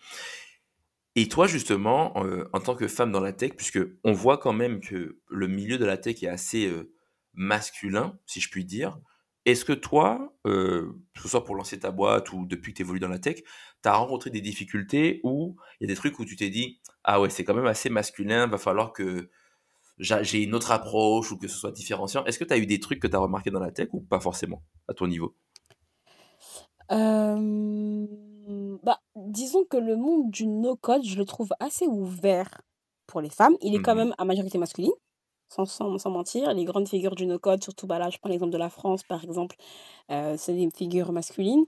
Et toi, justement, euh, en tant que femme dans la tech, puisque on voit quand même que le milieu de la tech est assez euh, masculin, si je puis dire, est-ce que toi, euh, que ce soit pour lancer ta boîte ou depuis que tu évolues dans la tech, tu as rencontré des difficultés ou il y a des trucs où tu t'es dit, ah ouais, c'est quand même assez masculin, va falloir que j'a- j'ai une autre approche ou que ce soit différenciant. Est-ce que tu as eu des trucs que tu as remarqué dans la tech ou pas forcément, à ton niveau? Bah, disons que le monde du no-code, je le trouve assez ouvert pour les femmes. Il est quand Mhm, même à majorité masculine, sans mentir. Les grandes figures du no-code, surtout, bah, là, je prends l'exemple de la France, par exemple, heu, c'est des figures masculines.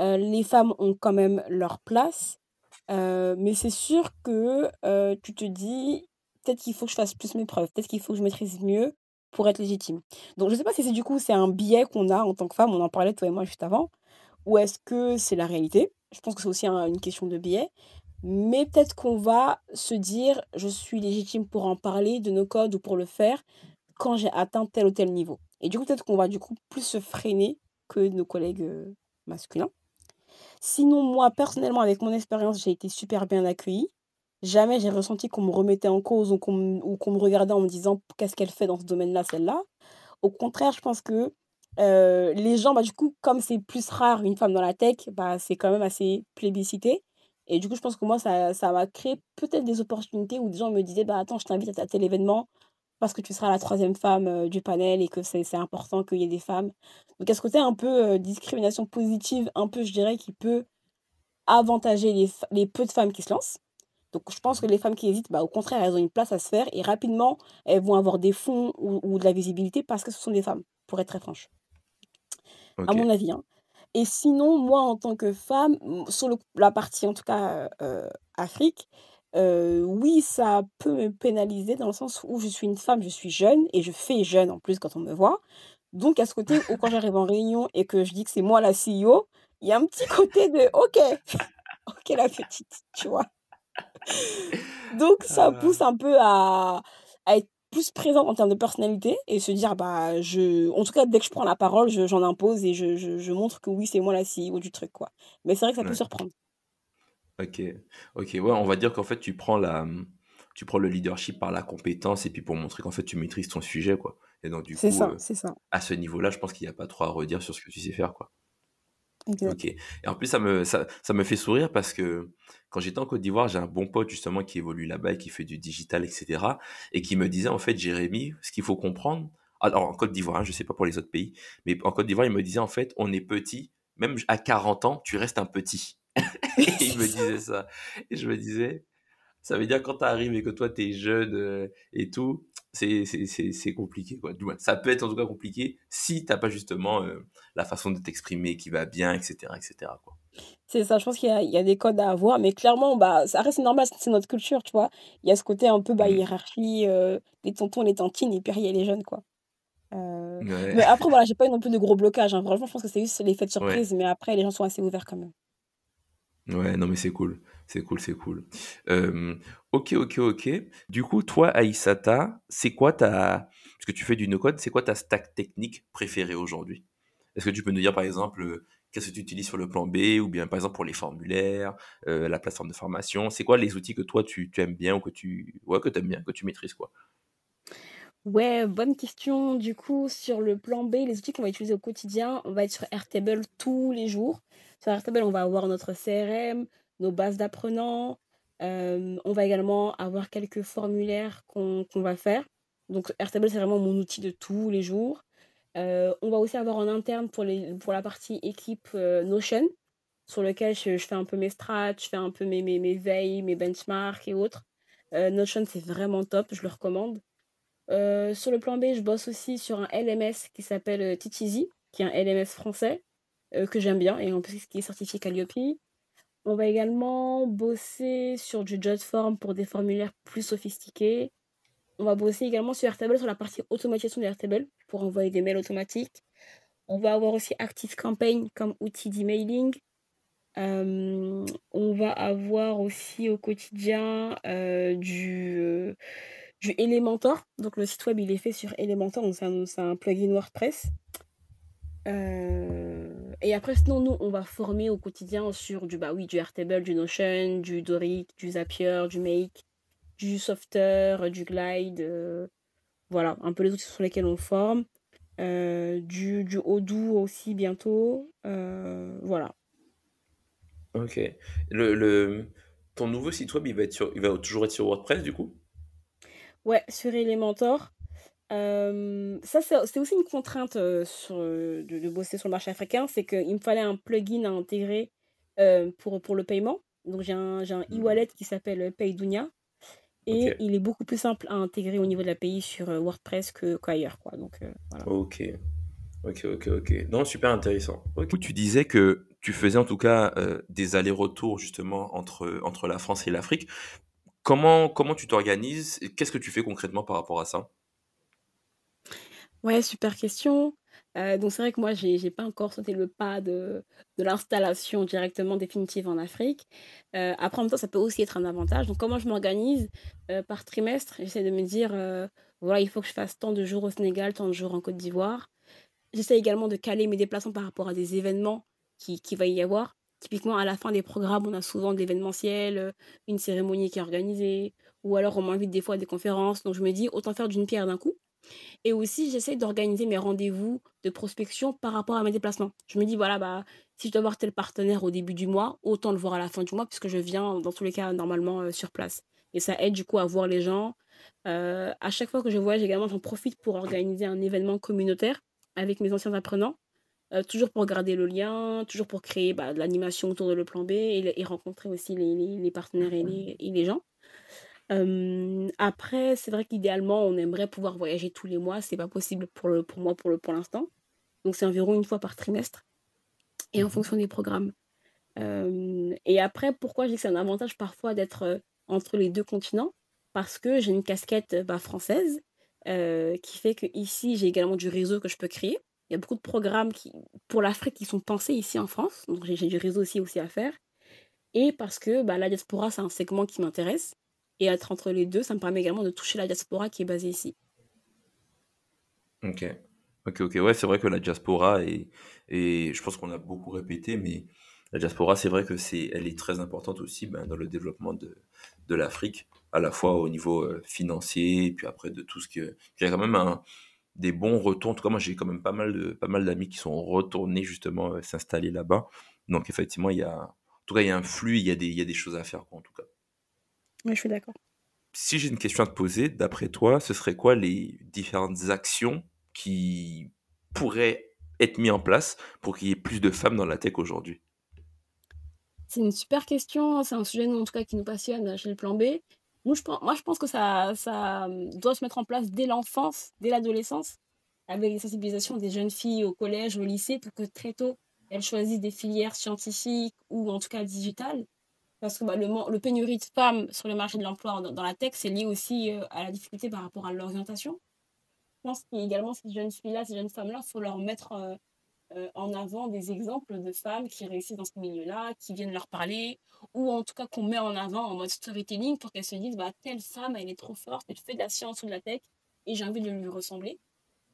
Heu, les femmes ont quand même leur place, heu, mais c'est sûr que, tu te dis: «Peut-être qu'il faut que je fasse plus mes preuves, peut-être qu'il faut que je maîtrise mieux pour être légitime». Donc je sais pas si c'est du coup, c'est un biais qu'on a en tant que femme, on en parlait toi et moi juste avant, ou est-ce que c'est la réalité? Je pense que c'est aussi un une question de biais, mais peut-être qu'on va se dire: «Je suis légitime pour en parler de nos codes ou pour le faire quand j'ai atteint tel ou tel niveau» et du coup, peut-être qu'on va du coup plus se freiner que nos collègues, heu, masculins. Sinon, moi, personnellement, avec mon expérience, j'ai été super bien accueillie. Jamais j'ai ressenti qu'on me remettait en cause ou qu'on me qu'on me regardait en me disant: «Qu'est-ce qu'elle fait dans ce domaine-là, celle-là?» Au contraire, je pense que, heu, les gens, bah, du coup, comme c'est plus rare une femme dans la tech, bah, c'est quand même assez plébiscité et du coup, je pense que moi, ça ça m'a créé peut-être des opportunités où des gens me disaient: «Bah, attends, je t'invite à tel événement parce que tu seras la troisième femme, heu, du panel et que c'est important qu'il y ait des femmes». Donc a ce côté un peu, heu, discrimination positive, un peu, je dirais, qui peut avantager les les peu de femmes qui se lancent. Donc je pense que les femmes qui hésitent, bah, au contraire, elles ont une place à se faire et rapidement, elles vont avoir des fonds ou ou de la visibilité parce que ce sont des femmes, pour être très franche, à mon avis, hein. Et sinon, moi, en tant que femme, sur le la partie, en tout cas, heu Afrique, heu, oui, ça peut me pénaliser dans le sens où je suis une femme, je suis jeune et je fais jeune en plus quand on me voit. Donc à ce côté où quand j'arrive en réunion et que je dis que c'est moi la CEO, il y a un petit <laughs> côté de OK, <laughs> OK la petite, tu vois? Donc ça Ah. pousse un peu à plus présente en termes de personnalité et se dire: «Bah, je» en tout cas, dès que je prends la parole, je j'en impose et je je je montre que oui, c'est moi la CEO du truc, quoi. Mais c'est vrai que ça peut Ouais. surprendre. OK. OK, ouais, on va dire qu'en fait, tu prends la, tu prends le leadership par la compétence et puis pour montrer qu'en fait, tu maîtrises ton sujet, quoi. Et donc du C'est coup, ça, c'est ça. à ce niveau-là, je pense qu'il y a pas trop à redire sur ce que tu sais faire, quoi. OK. Et en plus, ça me ça ça me fait sourire parce que quand j'étais en Côte d'Ivoire, j'ai un bon pote justement qui évolue là-bas et qui fait du digital et cetera et qui me disait en fait: «Jérémy, ce qu'il faut comprendre» alors en Côte d'Ivoire, hein, je sais pas pour les autres pays, mais en Côte d'Ivoire, il me disait en fait: «On est petit, même à 40 ans, tu restes un petit». <laughs> Et il me disait ça et je me disais: «Ça veut dire quand tu arrives et que toi tu es jeune, heu, et tout, c'est compliqué, quoi». Du moins, ça peut être en tout cas compliqué si tu as pas justement, heu, la façon de t'exprimer qui va bien et cetera et cetera, quoi. C'est ça, je pense qu'il y y a des codes à avoir, mais clairement, bah, ça reste normal, c'est notre culture, tu vois? Il y a ce côté un peu, bah, Mmh. hiérarchie, heu, les tontons, les tantines et puis il y a les jeunes, quoi. Ouais. mais après voilà, j'ai pas eu non plus de gros blocages, hein. Franchement, je pense que c'est juste l'effet de Ouais. surprise, mais après les gens sont assez ouverts quand même. Ouais, non mais c'est cool. C'est cool, c'est cool. OK, OK, OK. Du coup, toi, Aïssata, c'est quoi ta parce que tu fais du no-code, c'est quoi ta stack technique préférée aujourd'hui? Est-ce que tu peux nous dire, par exemple, heu, qu'est-ce que tu utilises sur le plan B ou bien, par exemple, pour les formulaires, heu, la plateforme de formation? C'est quoi les outils que toi tu aimes bien ou que tu ouais, que aimes bien, que tu maîtrises, quoi? Ouais, bonne question. Du coup, sur le plan B, les outils qu'on va utiliser au quotidien, on va être sur Airtable tous les jours. Sur Airtable, on va avoir notre CRM, nos bases d'apprenants. hem, on va également avoir quelques formulaires qu'on va faire. Donc Airtable, c'est vraiment mon outil de tous les jours. Heu, on va aussi avoir en interne pour les pour la partie équipe, heu, Notion, sur lequel je fais un peu mes strats, je fais un peu mes mes veilles, mes benchmarks et autres. Notion, c'est vraiment top, je le recommande. Sur le plan B, je bosse aussi sur un LMS qui s'appelle, Teacheasy, qui est un LMS français, que j'aime bien et en plus qui est certifié Calliope. On va également bosser sur du Jotform pour des formulaires plus sophistiqués. On va bosser également sur Airtable, sur la partie automatisation de Airtable pour envoyer des mails automatiques. On va avoir aussi ActiveCampaign comme outil d'emailing. Hem, on va avoir aussi au quotidien, heu, du, heu, du Elementor. Donc le site web, il est fait sur Elementor, donc c'est un plugin WordPress. Heu et après sinon, nous, on va former au quotidien sur du, bah, oui, du Airtable, du Notion, du Doric, du Zapier, du Make, du Softer, du Glide, heu, voilà, un peu les outils sur lesquels on forme. Heu, du du Odoo aussi bientôt, heu, voilà. OK. Le le ton nouveau site web, il va être sur il va toujours être sur WordPress, du coup? Ouais, sur Elementor. Ça, c'est c'est aussi une contrainte, sur, de de bosser sur le marché africain, c'est qu'il me fallait un plugin à intégrer, pour pour le paiement. Donc j'ai un j'ai un Mmh. e-wallet qui s'appelle, heu, Paydoonia et il est beaucoup plus simple à intégrer au niveau de l'API sur, WordPress que qu'ailleurs, quoi, donc heu, voilà. OK. OK, OK, OK. Non, super intéressant. OK. Tu disais que tu faisais en tout cas, des allers-retours justement entre, entre la France et l'Afrique. Comment comment tu t'organises qu'est-ce que tu fais concrètement par rapport à ça? Ouais, super question. Heu, donc c'est vrai que moi, j'ai j'ai pas encore sauté le pas de de l'installation directement définitive en Afrique. Heu, après en même temps, ça peut aussi être un avantage. Donc comment je m'organise? Heu, par trimestre, j'essaie de me dire, «Voilà, il faut que je fasse tant de jours au Sénégal, tant de jours en Côte d'Ivoire». J'essaie également de caler mes déplacements par rapport à des événements qui qui va y avoir. Typiquement, à la fin des programmes, on a souvent de l'événementiel, une cérémonie qui est organisée ou alors on m'invite des fois à des conférences. Donc je me dis: «Autant faire d'une pierre d'un coup». Et aussi, j'essaie d'organiser mes rendez-vous de prospection par rapport à mes déplacements. Je me dis: «Voilà, bah, si je dois voir tel partenaire au début du mois, autant le voir à la fin du mois puisque je viens dans tous les cas normalement, heu, sur place» et ça aide du coup à voir les gens. Heu, à chaque fois que je voyage également, j'en profite pour organiser un événement communautaire avec mes anciens apprenants, heu, toujours pour garder le lien, toujours pour créer, bah, de l'animation autour de le plan B et rencontrer aussi les les les partenaires et les et les gens. Après, c'est vrai qu'idéalement, on aimerait pouvoir voyager tous les mois. C'est pas possible pour le pour moi, pour le pour l'instant. Donc c'est environ une fois par trimestre et en Mmh fonction des programmes. Et après, pourquoi je dis que c'est un avantage parfois d'être, entre les 2 continents? Parce que j'ai une casquette, bah, française, qui fait qu'ici, j'ai également du réseau que je peux créer. Il y a beaucoup de programmes qui, pour l'Afrique qui sont pensés ici en France. Donc j'ai du réseau aussi, aussi à faire. Et parce que bah, la diaspora, c'est un segment qui m'intéresse. Et être entre les deux, ça me permet également de toucher la diaspora qui est basée ici. Ok. Ok, ok. Ouais, c'est vrai que la diaspora, et, et je pense qu'on a beaucoup répété, mais la diaspora, c'est vrai que c'est, elle est très importante aussi ben, dans le développement de, de l'Afrique, à la fois au niveau euh, financier, puis après de tout ce que. Il y a quand même des bons retours. En tout cas, moi, j'ai quand même pas mal de pas mal d'amis qui sont retournés justement euh, s'installer là-bas. Donc, effectivement, il y a, en tout cas, il y a un flux, il y a des, il y a des choses à faire, quoi, en tout cas. Oui, je suis d'accord. Si j'ai une question à te poser, d'après toi, ce serait quoi les différentes actions qui pourraient être mises en place pour qu'il y ait plus de femmes dans la tech aujourd'hui? C'est une super question. C'est un sujet, en tout cas, qui nous passionne chez le plan B. Nous, je pense, moi, je pense que ça, ça hum, doit se mettre en place dès l'enfance, dès l'adolescence, avec les sensibilisations des jeunes filles au collège, au lycée, pour que très tôt, elles choisissent des filières scientifiques ou en tout cas digitales. Parce que bah, le, le, pénurie de femmes sur le marché de l'emploi dans, la tech, c'est lié aussi euh, à la difficulté par rapport à l'orientation. Je pense qu'également, ces jeunes filles-là, ces jeunes femmes-là, il faut leur mettre euh, euh, en avant des exemples de femmes qui réussissent dans ce milieu-là, qui viennent leur parler, ou en tout cas qu'on met en avant en mode storytelling pour qu'elles se disent bah, telle femme, elle est trop forte, elle fait de la science ou de la tech, et j'ai envie de lui ressembler.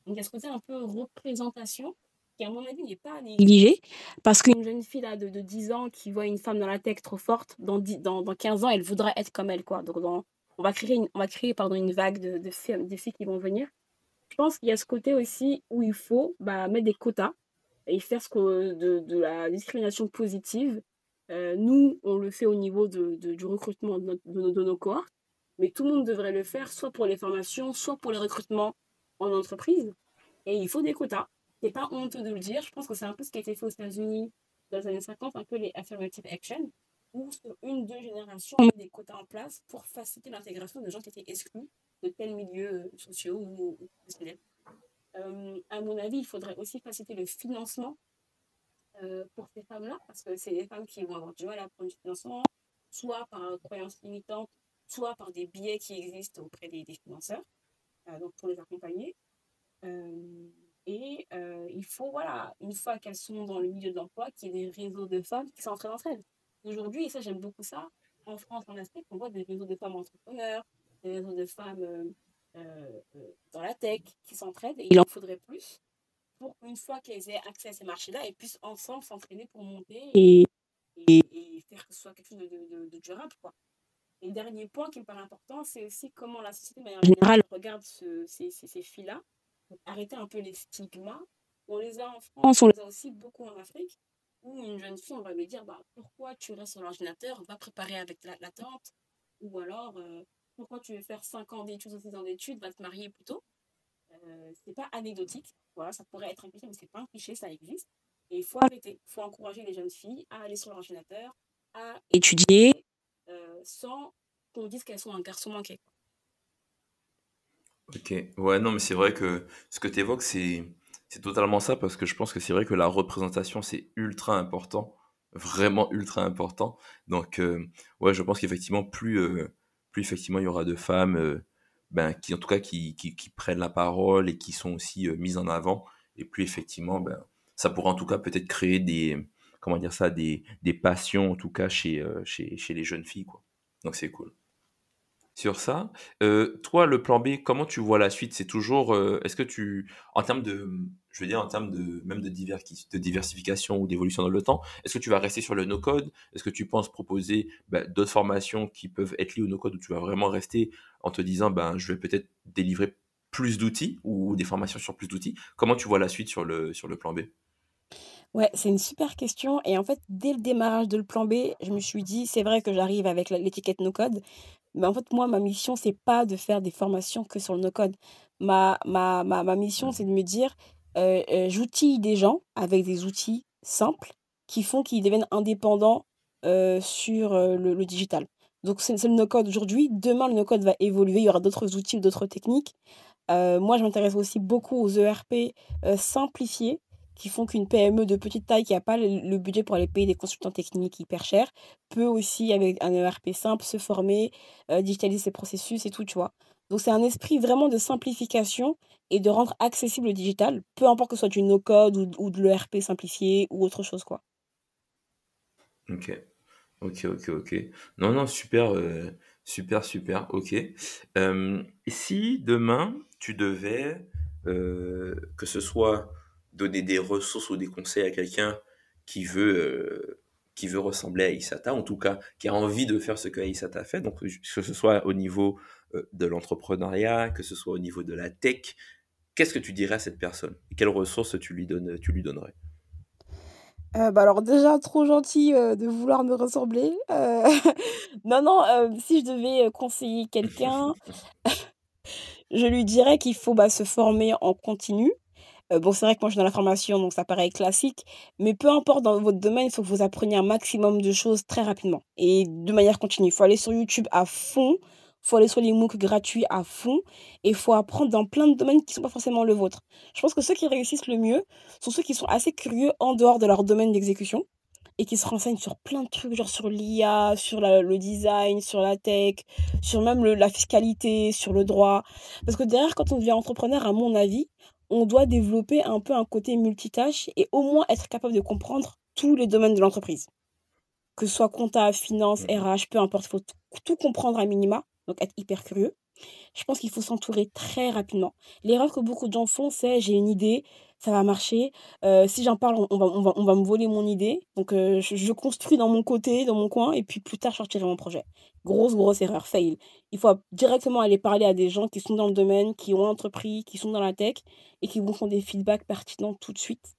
Donc il y a ce côté un peu représentation qui, à mon avis, n'est pas négligé. Parce qu'une jeune fille là, de, de, 10 ans qui voit une femme dans la tech trop forte, dans, dans, dans 15 ans, elle voudra être comme elle. Quoi. Donc, on va créer une, on va créer, pardon, une vague de, de, filles, de filles qui vont venir. Je pense qu'il y a ce côté aussi où il faut bah, mettre des quotas et faire ce que, de, de la discrimination positive. Euh, nous, on le fait au niveau de, du recrutement de, de, de nos cohortes, mais tout le monde devrait le faire, soit pour les formations, soit pour les recrutements en entreprise. Et il faut des quotas c'est pas honteux de le dire. Je pense que c'est un peu ce qui a été fait aux États-Unis dans les années 50, un peu les affirmative action, où sur une, deux générations, on met des quotas en place pour faciliter l'intégration de gens qui étaient exclus de tels milieux euh, sociaux ou professionnels. Euh, à mon avis, il faudrait aussi faciliter le financement euh, pour ces femmes-là, parce que c'est des femmes qui vont avoir du mal à prendre du financement, soit par croyances limitantes, soit par des biais qui existent auprès des, des financeurs, donc pour les accompagner. Et euh, il faut, voilà, une fois qu'elles sont dans le milieu de l'emploi, qu'il y ait des réseaux de femmes qui s'entraident entre elles. Aujourd'hui, et ça j'aime beaucoup ça, en France, en Afrique, on voit des réseaux de femmes entrepreneurs, des réseaux de femmes euh, euh, dans la tech qui s'entraident. Et il en faudrait plus pour une fois qu'elles aient accès à ces marchés-là, elles puissent ensemble s'entraîner pour monter et, et, et, faire que ce soit quelque chose de, de, de durable. Quoi. Et le dernier point qui me paraît important, c'est aussi comment la société, de manière générale, regarde ce, ces, ces, ces filles-là arrêter un peu les stigmas. On les a en France, on les a aussi beaucoup en Afrique, où une jeune fille, on va lui dire bah, pourquoi tu restes sur l'ordinateur, va préparer avec la, tante, ou alors euh, pourquoi tu veux faire 5 ans d'études ou 6 ans d'études, va te marier plutôt. Euh, c'est pas anecdotique, voilà, ça pourrait être un cliché, mais c'est pas un cliché, ça existe. Et il faut arrêter, il faut encourager les jeunes filles à aller sur l'ordinateur, à étudier, euh, sans qu'on dise qu'elles sont un garçon manqué. Ok, ouais, non, mais c'est vrai que ce que tu évoques, c'est, c'est totalement ça, parce que je pense que c'est vrai que la représentation, c'est ultra important, vraiment ultra important. Donc, euh, ouais, je pense qu'effectivement, plus, euh, plus effectivement il y aura de femmes, euh, ben, qui en tout cas qui, qui, prennent la parole et qui sont aussi mises en avant, et plus effectivement, ben, ça pourra en tout cas peut-être créer des, comment dire ça, des, des passions en tout cas chez, chez, chez les jeunes filles, quoi. Donc c'est cool sur ça. Euh, toi, le plan B, comment tu vois la suite? C'est toujours, euh, est-ce que tu, en termes de, je veux dire, en termes de même de, de diversification ou d'évolution dans le temps, est-ce que tu vas rester sur le no-code? Est-ce que tu penses proposer bah, d'autres formations qui peuvent être liées au no-code ou tu vas vraiment rester en te disant, ben, je vais peut-être délivrer plus d'outils ou des formations sur plus d'outils? Comment tu vois la suite sur le, sur le plan B? Ouais, c'est une super question. Et en fait, dès le démarrage de le plan B, je me suis dit, c'est vrai que j'arrive avec l'étiquette no-code, mais en fait, moi, ma mission, c'est pas de faire des formations que sur le no-code. Ma, ma, ma, ma mission, c'est de me dire, euh, euh, j'outille des gens avec des outils simples qui font qu'ils deviennent indépendants euh, sur le, le digital. Donc, c'est le no-code aujourd'hui. Demain, le no-code va évoluer. Il y aura d'autres outils, d'autres techniques. Moi, je m'intéresse aussi beaucoup aux ERP simplifiés qui font qu'une PME de petite taille qui a pas le budget pour aller payer des consultants techniques hyper chers, peut aussi avec un ERP simple se former, heu, digitaliser ses processus et tout, tu vois? Donc c'est un esprit vraiment de simplification et de rendre accessible le digital, peu importe que ce soit du no code ou ou de l'ERP simplifié ou autre chose, quoi. OK. OK, OK, OK. Non, non, super, heu, super, super, OK. Et si demain tu devais, que ce soit donner des ressources ou des conseils à quelqu'un qui veut, heu, qui veut ressembler à Issata, en tout cas qui a envie de faire ce que Issata a fait, donc que ce soit au niveau, heu, de l'entrepreneuriat, que ce soit au niveau de la tech, qu'est-ce que tu dirais à cette personne? Quelles ressources tu lui donnes tu lui donnerais? Heu, bah, alors déjà trop gentil, de vouloir me ressembler, <laughs> non, non, si je devais, conseiller quelqu'un, <laughs> <laughs> je lui dirais qu'il faut, bah, se former en continu. Heu, bon, c'est vrai que moi je suis dans la formation, donc ça paraît classique, mais peu importe dans votre domaine, il faut que vous appreniez un maximum de choses très rapidement et de manière continue. Il faut aller sur YouTube à fond, il faut aller sur les MOOC gratuits à fond et il faut apprendre dans plein de domaines qui ne sont pas forcément le vôtre. Je pense que ceux qui réussissent le mieux sont ceux qui sont assez curieux en dehors de leur domaine d'exécution et qui se renseignent sur plein de trucs, genre sur l'IA, sur le design, sur la tech, sur même la fiscalité, sur le droit. Parce que derrière, quand on devient entrepreneur, à mon avis, on doit développer un peu un côté multitâche et au moins être capable de comprendre tous les domaines de l'entreprise. Que ce soit compta, finance, Mmh RH, peu importe, il faut tout comprendre à minima, donc être hyper curieux. Je pense qu'il faut s'entourer très rapidement. L'erreur que beaucoup de gens font, c'est: «J'ai une idée, ça va marcher, heu, si j'en parle, on va on va on va me voler mon idée, donc heu, je je construis dans mon côté, dans mon coin et puis plus tard je sortirai mon projet». Grosse, grosse erreur, fail. Il faut directement aller parler à des gens qui sont dans le domaine, qui ont entrepris, qui sont dans la tech et qui vous font des feedbacks pertinents tout de suite.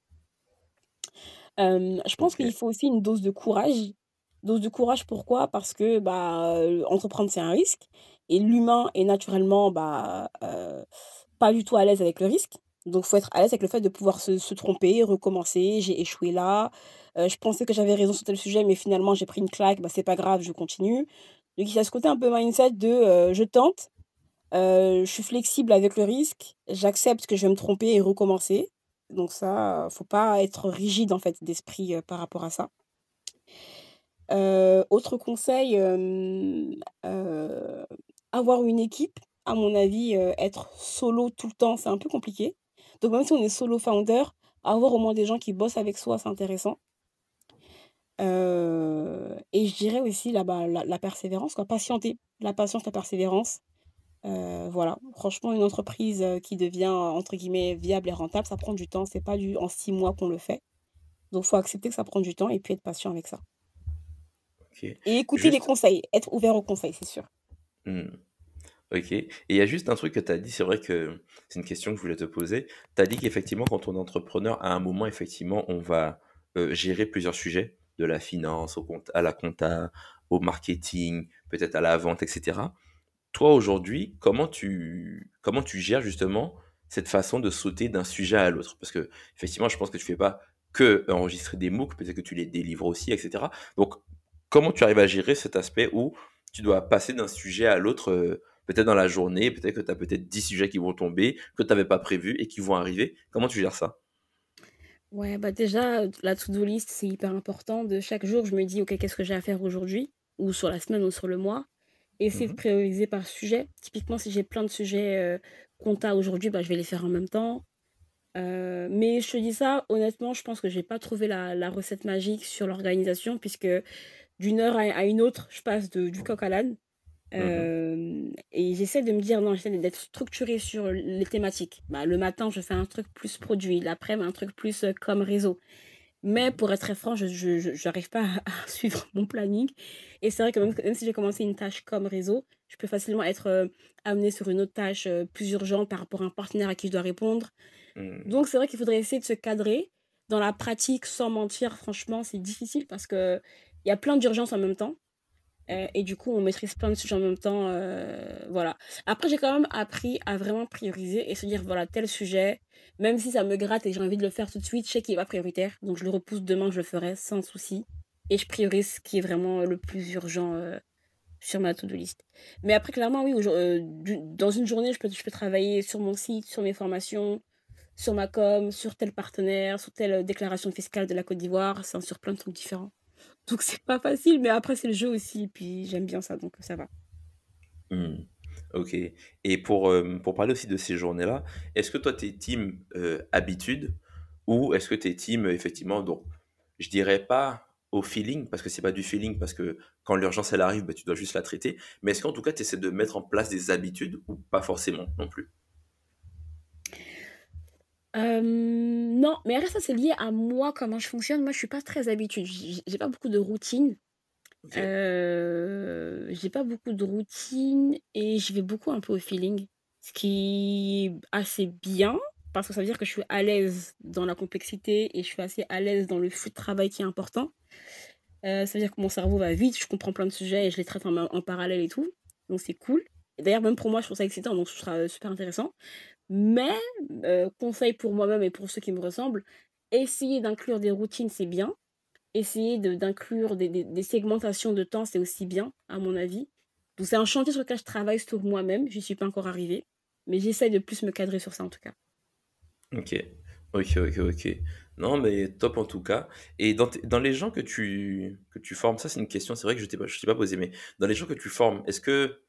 Hem, je pense qu'il faut aussi une dose de courage. Dose de courage pourquoi? Parce que, bah, entreprendre c'est un risque et l'humain est naturellement, bah, pas du tout à l'aise avec le risque. Donc faut être à l'aise avec le fait de pouvoir se se tromper, recommencer. J'ai échoué là, heu, je pensais que j'avais raison sur tel sujet, mais finalement j'ai pris une claque, bah, c'est pas grave, je continue. Donc il y a ce côté un peu mindset de, heu, je tente, heu, je suis flexible avec le risque, j'accepte que je vais me tromper et recommencer. Donc ça, faut pas être rigide en fait d'esprit, par rapport à ça. Autre conseil, avoir une équipe, à mon avis, être solo tout le temps, c'est un peu compliqué. Donc même si on est solo founder, avoir au moins des gens qui bossent avec soi, c'est intéressant. Heu et je dirais aussi la, bah, la la persévérance quoi, patienter. La patience, la persévérance, heu, voilà. Franchement, une entreprise, heu, qui devient, entre guillemets «viable et rentable», ça prend du temps, c'est pas du en 6 mois qu'on le fait. Donc faut accepter que ça prend du temps et puis être patient avec ça. Et écouter les conseils, être ouvert aux conseils, c'est sûr. mmh, OK et il y a juste un truc que tu as dit, c'est vrai que c'est une question que je voulais te poser. Tu as dit qu'effectivement, quand on est entrepreneur, à un moment, effectivement, on va, heu, gérer plusieurs sujets, de la finance au compte à la compta, au marketing, peut-être à la vente et cetera. Toi, aujourd'hui, comment tu comment tu gères justement cette façon de sauter d'un sujet à l'autre? Parce qu'effectivement, je pense que tu fais pas que enregistrer des MOOC, peut-être que tu les délivres aussi et cetera. Donc, comment tu arrives à gérer cet aspect où tu dois passer d'un sujet à l'autre, heu, peut-être dans la journée, peut-être que tu as peut-être 10 sujets qui vont tomber, que tu avais pas prévus et qui vont arriver. Comment tu gères ça? Ouais, bah, déjà, la to-do list, c'est hyper important. De chaque jour, je me dis: «OK, qu'est-ce que j'ai à faire aujourd'hui?» ou sur la semaine ou sur le mois. Essayer de Mmh prioriser par sujet. Typiquement, si j'ai plein de sujets, heu, compta aujourd'hui, bah, je vais les faire en même temps. Heu, mais je te dis ça, honnêtement, je pense que j'ai pas trouvé la la recette magique sur l'organisation puisque d'une heure à à une autre, je passe de du coq à l'âne. Hem et j'essaie de me dire: «Non», j'essaie d'être structurée sur les thématiques. Bah, le matin, je fais un truc plus produit, l'après-midi, un truc plus, heu, com réseau. Mais pour être très franc, je j'arrive pas à <laughs> suivre mon planning et c'est vrai que même que même si j'ai commencé une tâche com réseau, je peux facilement être, amenée sur une autre tâche, plus urgente par rapport à un partenaire à qui je dois répondre. Mmh. Donc c'est vrai qu'il faudrait essayer de se cadrer. Dans la pratique, sans mentir, franchement, c'est difficile parce qu'il y a plein d'urgences en même temps. Heu et du coup, on maîtrise plein de sujets en même temps, heu, voilà. Après, j'ai quand même appris à vraiment prioriser et se dire: «Voilà, tel sujet, même si ça me gratte et j'ai envie de le faire tout de suite, je sais qu'il est pas prioritaire, donc je le repousse demain, je le ferai sans souci» et je priorise ce qui est vraiment le plus urgent, sur ma to do list. Mais après, clairement, oui, dans une journée, je peux je peux travailler sur mon site, sur mes formations, sur ma com, sur tel partenaire, sur telle déclaration fiscale de la Côte d'Ivoire, sur plein de trucs différents. Donc c'est pas facile, mais après c'est le jeu aussi, puis j'aime bien ça, donc ça va. Mmh. OK. Et pour, pour parler aussi de ces journées-là, est-ce que toi, tu es team habitude ou est-ce que tu es team, effectivement, donc, je dirais pas au feeling, parce que c'est pas du feeling, parce que quand l'urgence elle arrive, bah, tu dois juste la traiter, mais est-ce qu'en tout cas, tu essaies de mettre en place des habitudes ou pas forcément non plus? Non, mais après ça, c'est lié à moi, comment je fonctionne. Moi, je suis pas très habitude. J'ai pas beaucoup de routine. j'ai pas beaucoup de routine et je vais beaucoup un peu au feeling. Ce qui est assez bien, parce que ça veut dire que je suis à l'aise dans la complexité et je suis assez à l'aise dans le flux de travail qui est important. ça veut dire que mon cerveau va vite, je comprends plein de sujets et je les traite en, en parallèle et tout. Donc c'est cool. D'ailleurs, même pour moi, je trouve ça excitant, donc ce sera super intéressant. Mais, conseil pour moi-même et pour ceux qui me ressemblent, essayer d'inclure des routines, c'est bien. Essayer d'inclure des, des, segmentations de temps, c'est aussi bien, à mon avis. Donc c'est un chantier sur lequel je travaille sur moi-même. Je n'y suis pas encore arrivée. Mais j'essaye de plus me cadrer sur ça, en tout cas. Ok, ok, ok, ok. Non, mais top en tout cas. Et dans, dans les gens que tu, que tu formes, ça c'est une question, c'est vrai que je ne t'ai pas, pas posé, mais dans les gens que tu formes, est-ce que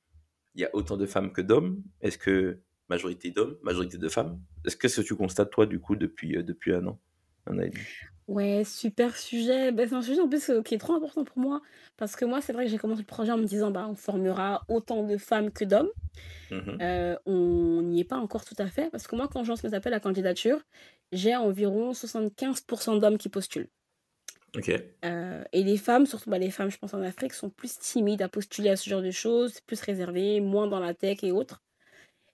il y a autant de femmes que d'hommes? Est-ce que majorité d'hommes, majorité de femmes. Est-ce que ce que tu constates, toi, du coup, depuis, euh, depuis un an, un an et demi? Ouais, super sujet. Ben, c'est un sujet en plus euh, qui est trop important pour moi. Parce que moi, c'est vrai que j'ai commencé le projet en me disant, bah, on formera autant de femmes que d'hommes. Mmh euh, on n'y est pas encore tout à fait. Parce que moi, quand je lance mes appels à candidature, j'ai environ 75% d'hommes qui postulent. Ok. et les femmes, surtout bah, les femmes, je pense en Afrique, sont plus timides à postuler à ce genre de choses, plus réservées, moins dans la tech et autres.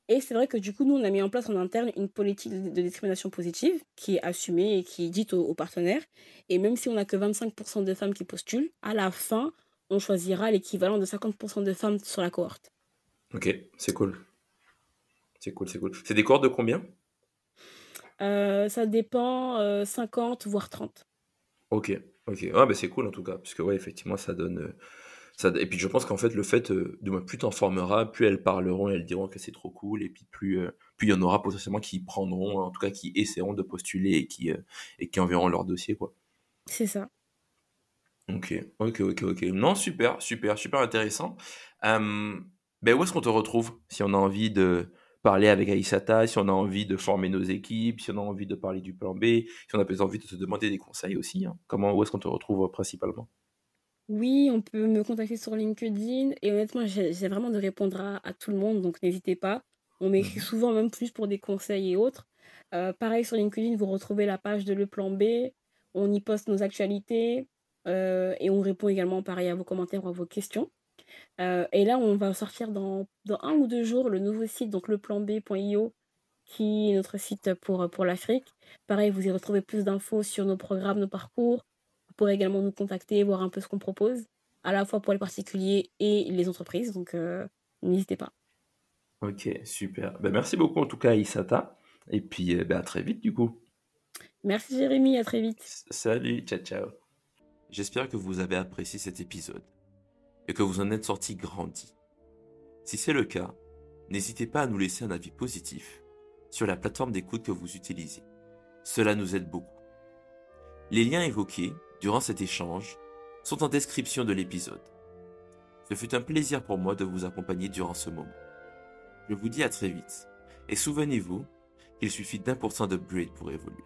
Et c'est vrai que du coup, nous, on a mis en place en interne une politique de discrimination positive qui est assumée et qui est dite aux, partenaires. Et même si on n'a que 25% de femmes qui postulent, à la fin, on choisira l'équivalent de 50% de femmes sur la cohorte. Ok, c'est cool. C'est cool, c'est cool. C'est des cohortes de combien? Euh, Ça dépend, 50 euh, voire 30. Ok, ok. Ah, bah c'est cool en tout cas, parce que ouais, effectivement, ça donne. Euh, et puis je pense qu'en fait, le fait, euh, de plus t'en formeras, plus elles parleront et elles diront que c'est trop cool, et puis plus euh, plus il y en aura potentiellement qui prendront, en tout cas qui essaieront de postuler et qui, euh, et qui enverront leur dossier, quoi. C'est ça. Ok, ok, ok, ok. Non, super, super, super intéressant. ben où est-ce qu'on te retrouve? Si on a envie de parler avec Aïsata, si on a envie de former nos équipes, si on a envie de parler du plan B, si on a peut-être envie de te demander des conseils aussi, hein. Comment, où est-ce qu'on te retrouve principalement? Oui, on peut me contacter sur LinkedIn et honnêtement, j'essaie vraiment de répondre à, tout le monde, donc n'hésitez pas. On m'écrit mmh souvent même plus pour des conseils et autres. Euh, pareil sur LinkedIn, vous retrouvez la page de Le Plan B. On y poste nos actualités euh, et on répond également pareil à vos commentaires ou à vos questions. Euh, et là, on va sortir dans, dans un ou deux jours le nouveau site, donc leplanb.io, qui est notre site pour, pour l'Afrique. Pareil, vous y retrouvez plus d'infos sur nos programmes, nos parcours, pourrez également nous contacter, voir un peu ce qu'on propose, à la fois pour les particuliers et les entreprises. Donc, euh, n'hésitez pas. Ok, super. Ben, merci beaucoup en tout cas, Isata. Et puis, euh, ben, à très vite du coup. Merci Jérémy, à très vite. Salut, ciao, ciao. J'espère que vous avez apprécié cet épisode et que vous en êtes sorti grandi. Si c'est le cas, n'hésitez pas à nous laisser un avis positif sur la plateforme d'écoute que vous utilisez. Cela nous aide beaucoup. Les liens évoqués durant cet échange sont en description de l'épisode. Ce fut un plaisir pour moi de vous accompagner durant ce moment. Je vous dis à très vite, et souvenez-vous qu'il suffit d'un pour cent d'upgrade pour évoluer.